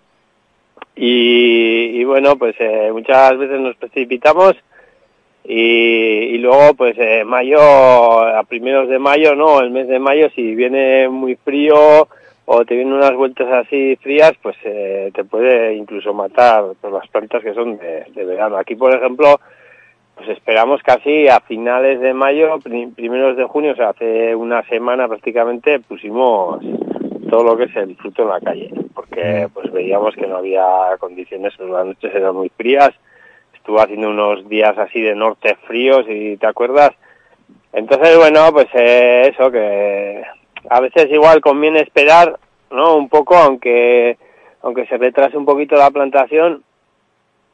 y, y bueno, pues eh, muchas veces nos precipitamos y, y luego pues eh, mayo, a primeros de mayo, ¿no? El mes de mayo, si viene muy frío o te vienen unas vueltas así frías, pues eh, te puede incluso matar pues, las plantas que son de, de verano. Aquí, por ejemplo, pues esperamos casi a finales de mayo, pri- primeros de junio, o sea, hace una semana prácticamente pusimos todo lo que es el fruto en la calle, porque pues veíamos que no había condiciones, las noches eran muy frías, estuvo haciendo unos días así de norte fríos, y te acuerdas. Entonces, bueno, pues eh, eso, que a veces igual conviene esperar, ¿no? Un poco, aunque, aunque se retrase un poquito la plantación,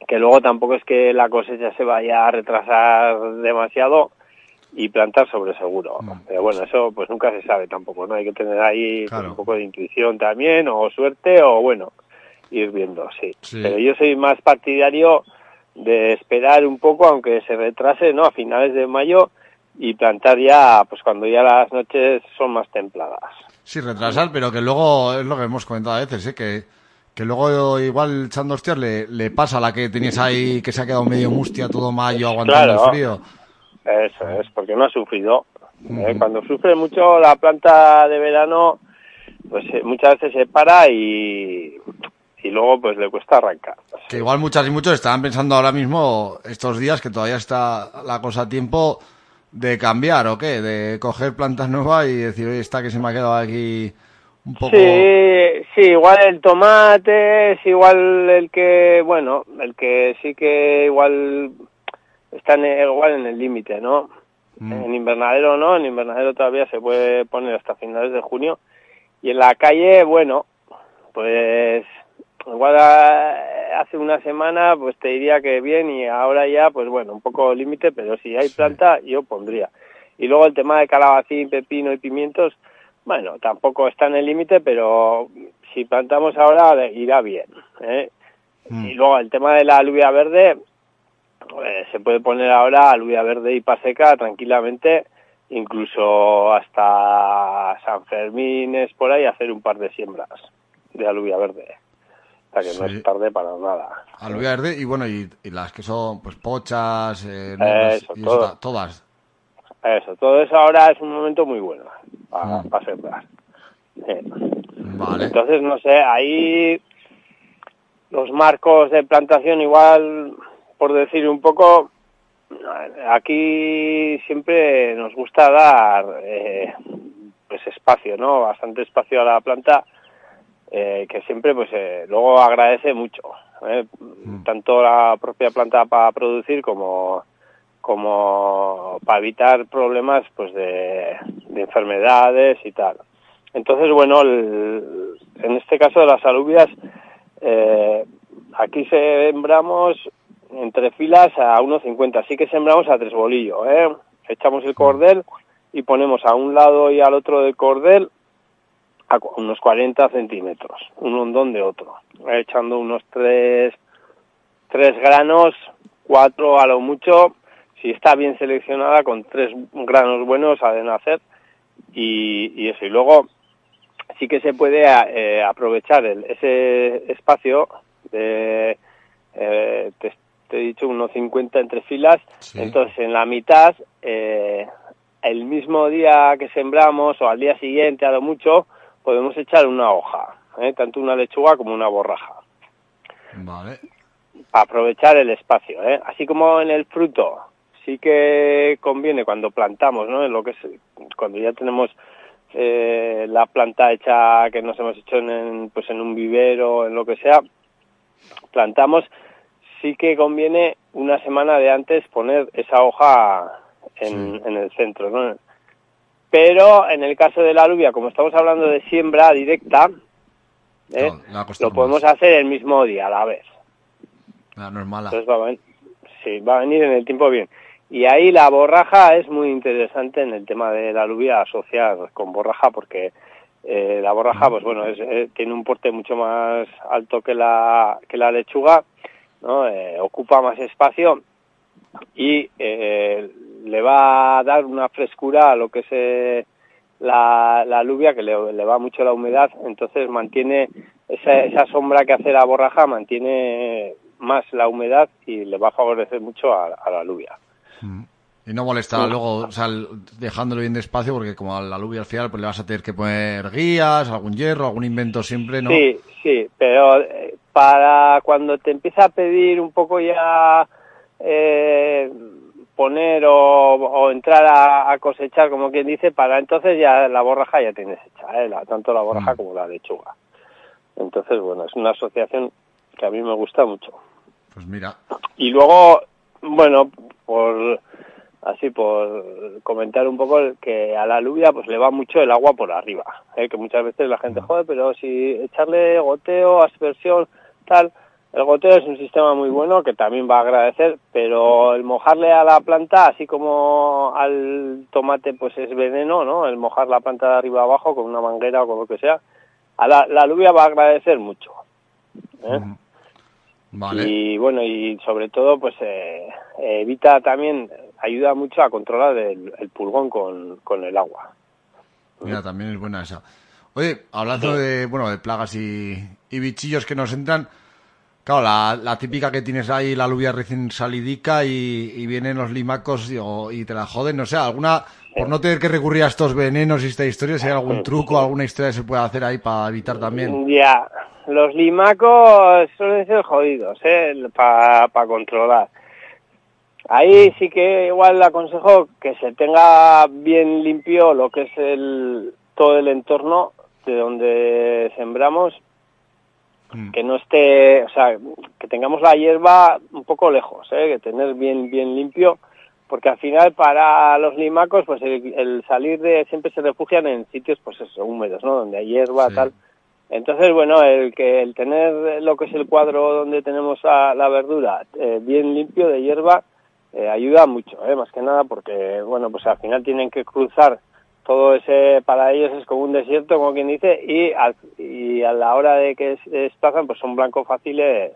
que luego tampoco es que la cosecha se vaya a retrasar demasiado y plantar sobre seguro. Pero bueno, eso pues nunca se sabe tampoco, ¿no? Hay que tener ahí pues, un poco de intuición también, o suerte, o bueno, ir viendo, sí. Sí. Pero yo soy más partidario de esperar un poco, aunque se retrase, ¿no? A finales de mayo y plantar ya, pues cuando ya las noches son más templadas. Sí, retrasar, pero que luego es lo que hemos comentado a veces, ¿eh? que, que luego igual echando hostias le, le pasa a la que tenías ahí que se ha quedado medio mustia todo mayo aguantando Claro. el frío. Eso es, porque no ha sufrido. ¿eh? Cuando sufre mucho la planta de verano, pues eh, muchas veces se para y, y luego pues le cuesta arrancar. Que igual muchas y muchos estaban pensando ahora mismo, estos días, que todavía está la cosa a tiempo de cambiar o qué, de coger plantas nuevas y decir, oye, esta que se me ha quedado aquí un poco... Sí, sí, igual el tomate es igual el que, bueno, el que sí que igual está en, igual en el límite, ¿no? En invernadero no, en invernadero todavía se puede poner hasta finales de junio. Y en la calle, bueno, pues igual a- hace una semana pues te diría que bien y ahora ya pues bueno, un poco límite, pero si hay planta yo pondría. Y luego el tema de calabacín, pepino y pimientos, bueno, tampoco está en el límite, pero si plantamos ahora irá bien. ¿eh? Y luego el tema de la alubia verde, eh, se puede poner ahora alubia verde y paseca tranquilamente, incluso hasta San Fermín es por ahí hacer un par de siembras de alubia verde. O sea que no es tarde para nada. Alubia verde y bueno, y, y las que son pues pochas, eh, Eso, y todo. ta- todas. Eso, todo eso ahora es un momento muy bueno para, para sembrar. Eh, Vale. Entonces, no sé, ahí los marcos de plantación igual, por decir un poco, aquí siempre nos gusta dar eh, pues espacio, ¿no? Bastante espacio a la planta, eh, que siempre pues eh, luego agradece mucho, ¿eh? tanto la propia planta para producir como como para evitar problemas pues de, de enfermedades y tal. Entonces, bueno, el- en este caso de las alubias, eh, aquí sembramos entre filas a 1,50. Así que sembramos a tres bolillos, ¿eh? Echamos el cordel y ponemos a un lado y al otro del cordel a unos 40 centímetros, un hondón de otro, echando unos tres, tres granos, cuatro a lo mucho, si está bien seleccionada con tres granos buenos ha de nacer y, eso y luego sí que se puede eh, aprovechar ese espacio de eh, te, he dicho unos 50 entre filas entonces en la mitad eh, el mismo día que sembramos o al día siguiente a lo mucho podemos echar una hoja ¿eh? tanto una lechuga como una borraja Vale. para aprovechar el espacio, ¿eh? Así como en el fruto, sí que conviene cuando plantamos, ¿no? En lo que es, cuando ya tenemos eh, la planta hecha que nos hemos hecho en, en, pues en un vivero, en lo que sea, plantamos, sí que conviene una semana de antes poner esa hoja en, en el centro, ¿no? Pero en el caso de la alubia, como estamos hablando de siembra directa, ¿eh? Lo podemos hacer el mismo día a la vez. Ah, no es mala. Entonces va a, ven- sí, va a venir en el tiempo bien. Y ahí la borraja es muy interesante en el tema de la alubia asociar con borraja porque eh, la borraja, pues bueno, es, eh, tiene un porte mucho más alto que la, que la lechuga, ¿no? Eh, ocupa más espacio y eh, le va a dar una frescura a lo que es eh, la, la alubia, que le, le va mucho la humedad, entonces mantiene esa, esa sombra que hace la borraja, mantiene más la humedad y le va a favorecer mucho a, a la alubia. Y no molesta luego, o sea, dejándolo bien despacio, porque como a la alubia al final, pues le vas a tener que poner guías, algún hierro, algún invento siempre, ¿no? Sí, sí, pero eh, para cuando te empieza a pedir un poco ya eh, poner o, o entrar a, a cosechar, como quien dice, para entonces ya la borraja ya tienes hecha, ¿eh? La- tanto la borraja como la lechuga. Entonces, bueno, es una asociación que a mí me gusta mucho. Pues mira. Y luego, bueno, por así por comentar un poco que a la alubia pues le va mucho el agua por arriba, ¿eh? que muchas veces la gente joder, pero si echarle goteo, aspersión, tal, el goteo es un sistema muy bueno que también va a agradecer, pero el mojarle a la planta, así como al tomate pues es veneno, ¿no? El mojar la planta de arriba abajo con una manguera o con lo que sea, a la, la alubia va a agradecer mucho. ¿eh? Vale. Y bueno, y sobre todo, pues eh, evita también, ayuda mucho a controlar el, el pulgón con, con el agua. Mira, también es buena esa. Oye, hablando de, bueno, de plagas y, y bichillos que nos entran, claro, la, la típica que tienes ahí, la alubia recién salidica y, y vienen los limacos y, o- y te la joden, no sé, alguna, por no tener que recurrir a estos venenos y esta historia, si hay algún truco, alguna historia que se pueda hacer ahí para evitar también. Ya, los limacos suelen ser jodidos, ¿eh? Para controlar. Ahí sí que igual le aconsejo que se tenga bien limpio lo que es el todo el entorno de donde sembramos, que no esté, o sea, que tengamos la hierba un poco lejos, ¿eh? que tener bien bien limpio, porque al final para los limacos, pues el, el salir de siempre se refugian en sitios, pues eso, húmedos, ¿no? Donde hay hierba tal. Entonces, bueno, el que el tener lo que es el cuadro donde tenemos la, la verdura eh, bien limpio de hierba eh, ayuda mucho, ¿eh? más que nada porque, bueno, pues al final tienen que cruzar todo ese, para ellos es como un desierto, como quien dice, y, al- y a la hora de que desplazan, pues son blanco fáciles,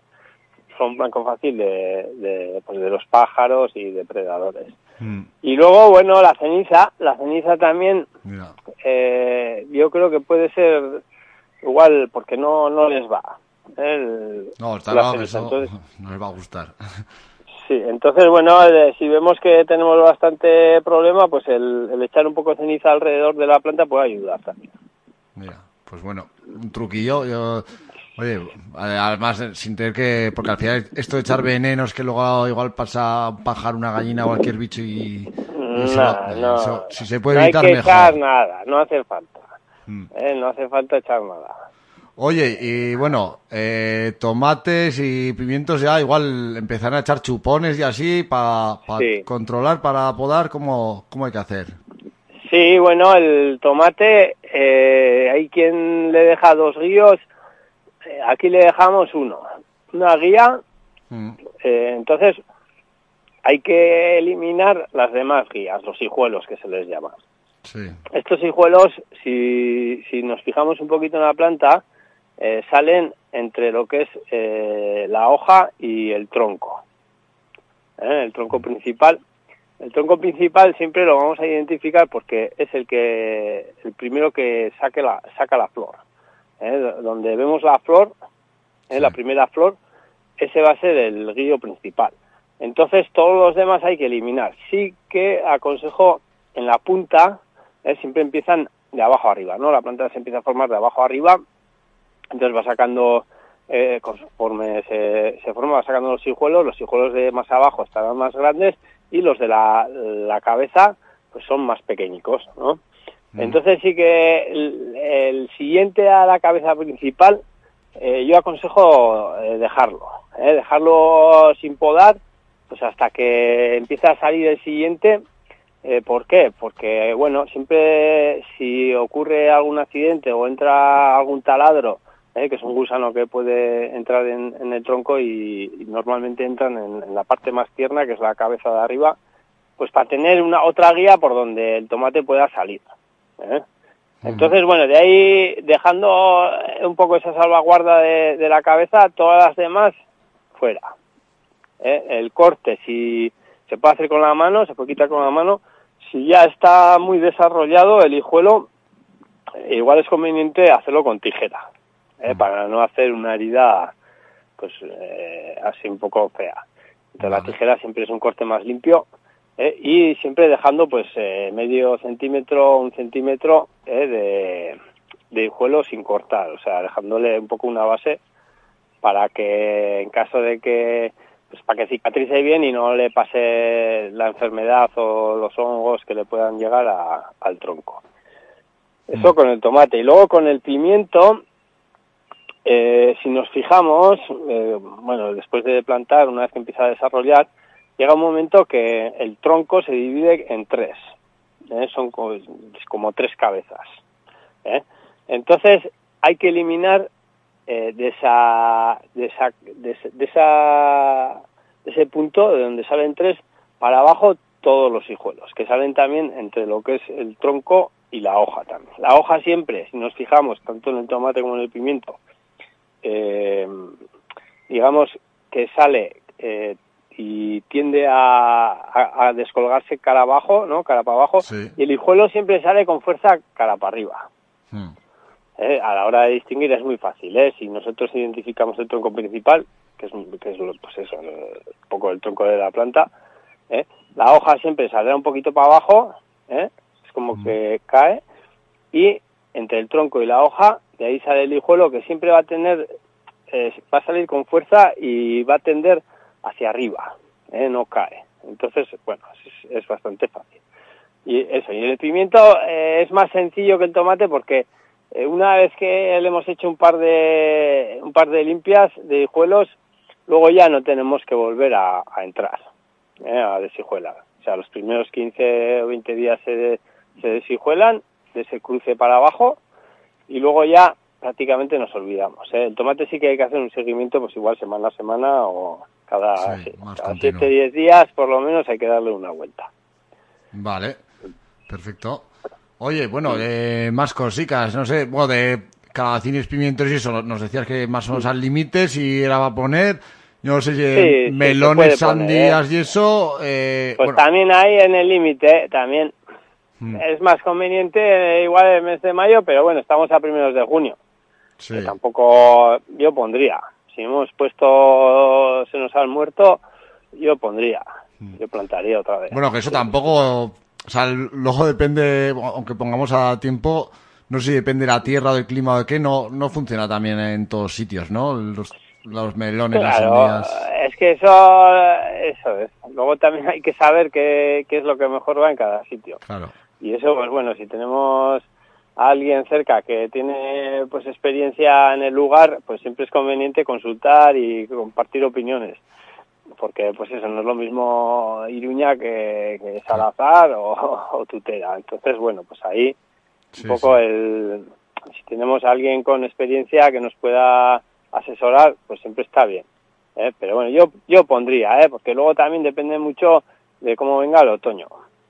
son blanco fácil de, de, pues de los pájaros y depredadores. Y luego, bueno, la ceniza, la ceniza también, eh, yo creo que puede ser igual porque no, no les va. El- No, está la claro que ceniza. eso Entonces, no les va a gustar. Sí, entonces, bueno, eh, si vemos que tenemos bastante problema, pues el, el echar un poco de ceniza alrededor de la planta puede ayudar también. Mira, pues bueno, un truquillo. Yo, oye, además, eh, sin tener que. Porque al final, esto de echar venenos que luego igual pasa un pájaro, una gallina o cualquier bicho y. y se No, va- no. eso, si se puede no hay evitar, que mejor. echar nada, no hace falta. Mm. Eh, no hace falta echar nada. Oye, y bueno, eh, tomates y pimientos ya igual empezarán a echar chupones y así para Sí. controlar, para podar, ¿cómo, ¿cómo hay que hacer? Sí, bueno, el tomate, eh, hay quien le deja dos guíos, eh, aquí le dejamos uno, una guía, Mm. eh, entonces hay que eliminar las demás guías, los hijuelos que se les llama. Sí. Estos hijuelos, si, si nos fijamos un poquito en la planta, eh, salen entre lo que es eh, la hoja y el tronco. ¿eh? El tronco principal. El tronco principal siempre lo vamos a identificar porque es el que el primero que saque la, saca la flor. Donde vemos la flor, ¿eh? la primera flor, ese va a ser el guío principal. Entonces todos los demás hay que eliminar. Sí que aconsejo en la punta, siempre empiezan de abajo arriba, ¿no? La planta se empieza a formar de abajo arriba, entonces va sacando, eh, conforme se, se forma, va sacando los hijuelos, los hijuelos de más abajo estarán más grandes y los de la, la cabeza pues son más pequeñicos, ¿no? Entonces sí que el, el siguiente a la cabeza principal, eh, yo aconsejo eh, dejarlo, dejarlo sin podar, pues hasta que empiece a salir el siguiente. Eh, ¿Por qué? Porque, bueno, siempre si ocurre algún accidente o entra algún taladro, eh, que es un gusano que puede entrar en, en el tronco y, y normalmente entran en, en la parte más tierna, que es la cabeza de arriba, pues para tener una otra guía por donde el tomate pueda salir. ¿eh? Entonces, bueno, de ahí dejando un poco esa salvaguarda de, de la cabeza, todas las demás fuera. ¿eh? El corte, si se puede hacer con la mano, se puede quitar con la mano. Si ya está muy desarrollado el hijuelo, igual es conveniente hacerlo con tijera, ¿eh? para no hacer una herida pues eh, así un poco fea. Entonces la tijera siempre es un corte más limpio ¿eh? y siempre dejando pues medio centímetro, un centímetro de, de hijuelo sin cortar, o sea, dejándole un poco una base para que en caso de que pues para que cicatrice bien y no le pase la enfermedad o los hongos que le puedan llegar a- al tronco. Eso con el tomate. Y luego con el pimiento, eh, si nos fijamos, eh, bueno, después de plantar, una vez que empieza a desarrollar, llega un momento que el tronco se divide en tres. ¿eh? Son como tres cabezas. Entonces hay que eliminar de esa de esa de esa de ese punto de donde salen tres para abajo todos los hijuelos que salen también entre lo que es el tronco y la hoja también la hoja siempre si nos fijamos tanto en el tomate como en el pimiento eh, digamos que sale eh, y tiende a, a- a descolgarse cara abajo no cara para abajo y el hijuelo siempre sale con fuerza cara para arriba ¿eh? a la hora de distinguir es muy fácil. ¿eh? Si nosotros identificamos el tronco principal, que es, que es lo- pues eso, un poco el tronco de la planta, ¿eh? la hoja siempre saldrá un poquito para abajo, ¿eh? es como que cae, y entre el tronco y la hoja, de ahí sale el hijuelo que siempre va a tener, eh, va a salir con fuerza y va a tender hacia arriba, ¿eh? no cae. Entonces, bueno, es, bastante fácil. Y eso, y el pimiento eh, es más sencillo que el tomate porque una vez que le hemos hecho un par de un par de limpias de hijuelos, luego ya no tenemos que volver a, a entrar a deshijuelar. O sea, los primeros 15 o 20 días se, se deshijuelan de ese cruce para abajo y luego ya prácticamente nos olvidamos. ¿eh? El tomate sí que hay que hacer un seguimiento, pues igual semana a semana o, Cada, Sí, cada continuo. 7-10 días por lo menos hay que darle una vuelta. Vale, perfecto. Oye, bueno, eh, más cositas, no sé, bueno, de calabacines, pimientos y eso, nos decías que más o menos al límite, si era para poner, yo no sé si Sí, sí, melones, poner, sandías y eso, eh, Pues bueno, también ahí en el límite, ¿eh? también Mm. es más conveniente eh, igual el mes de mayo, pero bueno, estamos a primeros de junio. sí, que tampoco yo pondría. Si hemos puesto se nos ha muerto, yo pondría. Yo plantaría otra vez. Mm. bueno, que eso tampoco, o sea, luego depende, aunque pongamos a tiempo, no sé si depende de la tierra, del clima o de qué, no, no funciona también en todos sitios, ¿no? Los, los melones, las sandías. es que eso, eso es. Luego también hay que saber qué, qué es lo que mejor va en cada sitio. Claro. Y eso, pues bueno, si tenemos a alguien cerca que tiene pues experiencia en el lugar, pues siempre es conveniente consultar y compartir opiniones. Porque pues eso, no es lo mismo Iruña que, que Salazar o, o Tutera. Entonces, bueno, pues ahí Sí, un poco el... Si tenemos a alguien con experiencia que nos pueda asesorar, pues siempre está bien. ¿eh? Pero bueno, yo yo pondría, ¿eh? porque luego también depende mucho de cómo venga el otoño.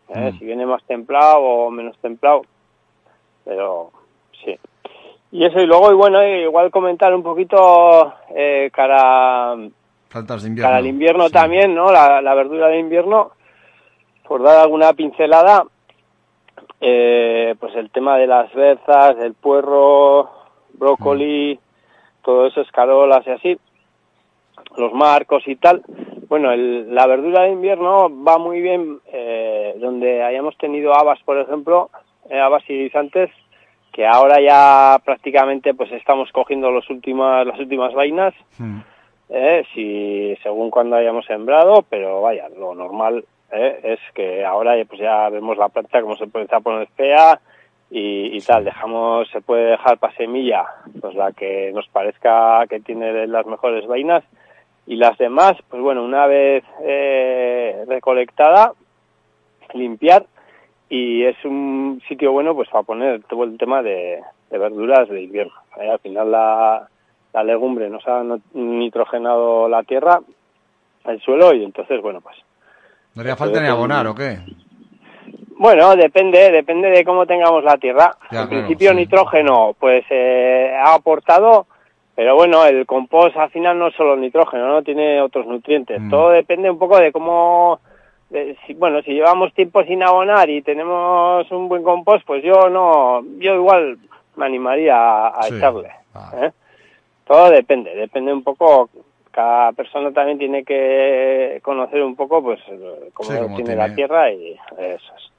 ¿Eh? Mm. Si viene más templado o menos templado. Pero sí. Y eso, y luego, y bueno, igual comentar un poquito eh, cara, Plantas de invierno. cara al invierno también, ¿no? La, la verdura de invierno, por dar alguna pincelada, eh, pues el tema de las berzas, el puerro, brócoli, todo eso, escarolas y así, los marcos y tal. Bueno, el- la verdura de invierno va muy bien eh, donde hayamos tenido habas, por ejemplo, eh, habas y guisantes, que ahora ya prácticamente pues estamos cogiendo los últimas, las últimas vainas, Mm. eh, si según cuando hayamos sembrado, pero vaya, lo normal eh, es que ahora pues ya vemos la planta como se puede a poner fea y, y tal, dejamos, se puede dejar para semilla, pues la que nos parezca que tiene las mejores vainas y las demás, pues bueno, una vez eh, recolectada, limpiar y es un sitio bueno pues para poner todo el tema de, de verduras de invierno. Eh, al final la, la legumbre nos ha nitrogenado la tierra, el suelo y entonces bueno pues ¿No haría falta ni abonar o qué? bueno, depende, depende de cómo tengamos la tierra. Ya, en claro, principio sí. nitrógeno, pues eh, ha aportado, pero bueno, el compost al final no es solo nitrógeno, no tiene otros nutrientes. Mm. Todo depende un poco de cómo, de si- bueno, si llevamos tiempo sin abonar y tenemos un buen compost, pues yo no, yo igual me animaría a, a Sí, echarle. ¿eh? Todo depende, depende un poco. Cada persona también tiene que conocer un poco, pues, cómo Sí, cómo tiene, tiene. la tierra y eso es.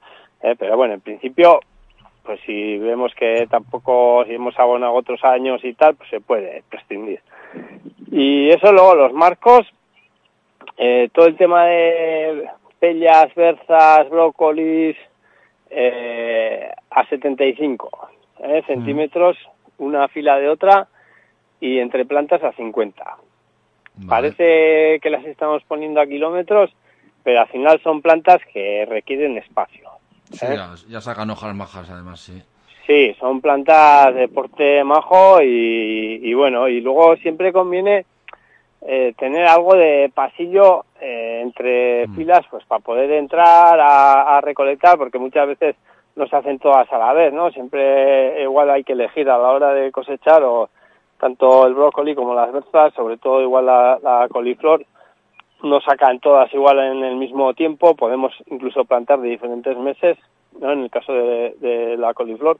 Eh, pero bueno, en principio, pues si vemos que tampoco, si hemos abonado otros años y tal, pues se puede prescindir. Y eso luego, los marcos, eh, todo el tema de pellas, berzas, brócolis, eh, a 75 eh, centímetros, una fila de otra, y entre plantas a 50. Parece que las estamos poniendo a kilómetros, pero al final son plantas que requieren espacio. Sí, ¿eh? ya, ya sacan hojas majas además, sí. Sí, son plantas de porte majo y, y bueno, y luego siempre conviene eh, tener algo de pasillo eh, entre filas pues para poder entrar a, a recolectar porque muchas veces no se hacen todas a la vez, ¿no? Siempre igual hay que elegir a la hora de cosechar o tanto el brócoli como las berzas, sobre todo igual la, la coliflor, no sacan todas igual en el mismo tiempo, podemos incluso plantar de diferentes meses, ¿no? En el caso de, de la coliflor.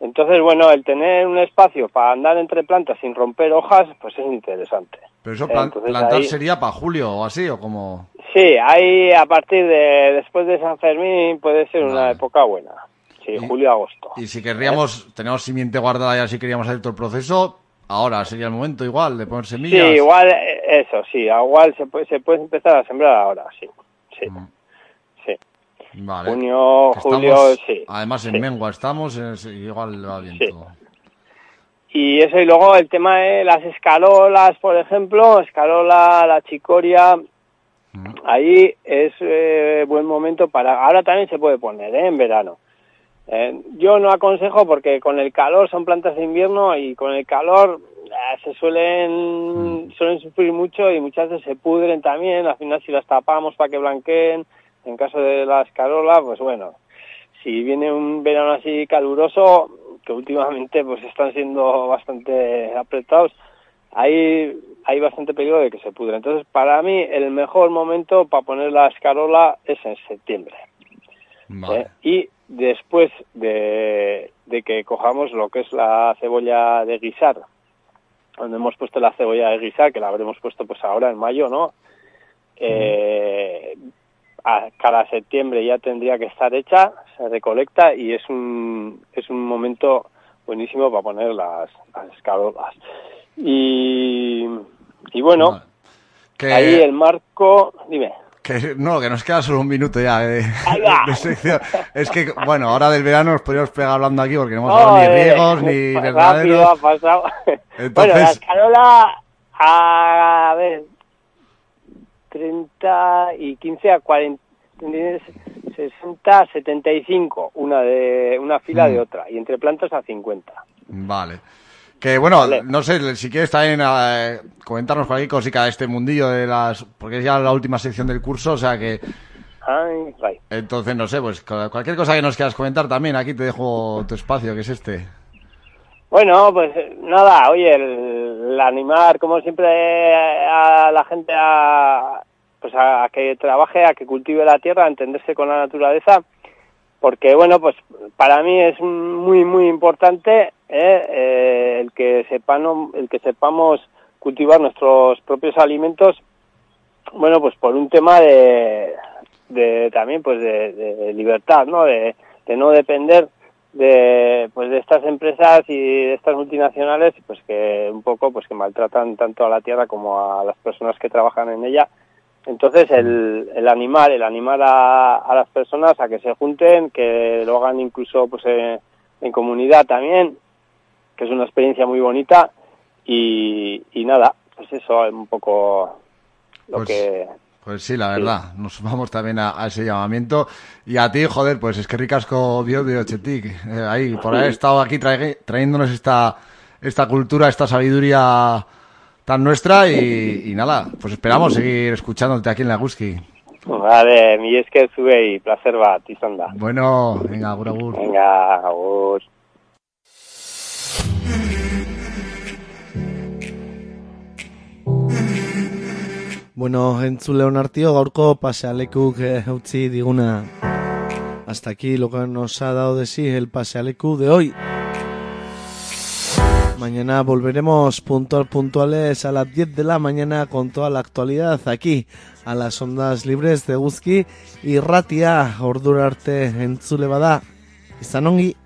Entonces, bueno, el tener un espacio para andar entre plantas sin romper hojas, pues es interesante. Pero eso plan- Entonces, plantar ahí- sería para julio o así, o como... Sí, ahí a partir de después de San Fermín puede ser una época buena. Sí, julio-agosto. Y si querríamos, tenemos simiente guardada ya si queríamos hacer todo el proceso, ahora sería el momento igual de poner Sí, semillas. igual, eh, eso, sí, igual se puede, se puede empezar a sembrar ahora, sí. Sí, sí. Vale. Junio, julio, estamos- sí. Además en sí. Mengua estamos, sí, igual va bien Sí. todo. Y eso, y luego el tema de las escarolas, por ejemplo, escarola, la chicoria, ahí es eh, buen momento para... Ahora también se puede poner, ¿eh? En verano. Eh, yo no aconsejo porque con el calor son plantas de invierno y con el calor eh, se suelen, suelen sufrir mucho y muchas veces se pudren también. Al final, si las tapamos para que blanqueen, en caso de la escarola, pues bueno, si viene un verano así caluroso, que últimamente pues están siendo bastante apretados, hay, hay bastante peligro de que se pudre. Entonces, para mí, el mejor momento para poner la escarola es en septiembre. ¿eh? Y después de, de que cojamos lo que es la cebolla de guisar, donde hemos puesto la cebolla de guisar, que la habremos puesto pues ahora en mayo, ¿no? Eh, a cada septiembre ya tendría que estar hecha, se recolecta y es un, es un momento buenísimo para poner las, las escarolas. Y, y bueno, Que- ahí el marco, dime. Que, no, que nos queda solo un minuto ya de, de sección. Es que, bueno, ahora del verano nos podríamos pegar hablando aquí porque no hemos hablado ni riegos ni verdaderos. ha pasado. Entonces- Bueno, la escarola, a ver, 30 y 15 a 40, 60, 75, una de una fila Mm. de otra, y entre plantas a 50. Vale. Que bueno, no sé, si quieres también eh, comentarnos cualquier cosica de este mundillo de las... Porque es ya la última sección del curso, o sea que... Ay, right. Entonces, no sé, pues cu- cualquier cosa que nos quieras comentar también, aquí te dejo tu espacio, que es este. Bueno, pues nada, oye, el, el animar, como siempre, a la gente a, pues a, a que trabaje, a que cultive la tierra, a entenderse con la naturaleza, porque bueno, pues para mí es muy, muy importante eh, eh, el, que sepano- el que sepamos cultivar nuestros propios alimentos, bueno, pues por un tema de, también pues de, de libertad, ¿no? De, de no depender de pues de estas empresas y de estas multinacionales pues que un poco pues que maltratan tanto a la tierra como a las personas que trabajan en ella entonces el, el animar el animar a, a las personas a que se junten que lo hagan incluso pues eh, en comunidad también que es una experiencia muy bonita. Y, y nada pues eso un poco lo Pues- que Pues sí, la verdad, nos vamos también a, a ese llamamiento. Y a ti, joder, pues es que ricasco Dios de Ochetic, eh, ahí, por haber estado aquí trae- trayéndonos esta, esta cultura, esta sabiduría tan nuestra y, y nada, pues esperamos seguir escuchándote aquí en la Guski. vale mi es que sube y placer va tizanda Bueno, venga, agur, agur. venga agur. Bueno, entzule honartio, gaurko pasealekuk eh, utzi diguna. Hasta aquí lo que nos ha dado de sí el pasealeku de hoy. Mañana volveremos puntual puntuales a las 10 de la mañana con toda la actualidad aquí a las ondas libres de Guzki y Ratia ordurarte entzule bada. Izan ongi,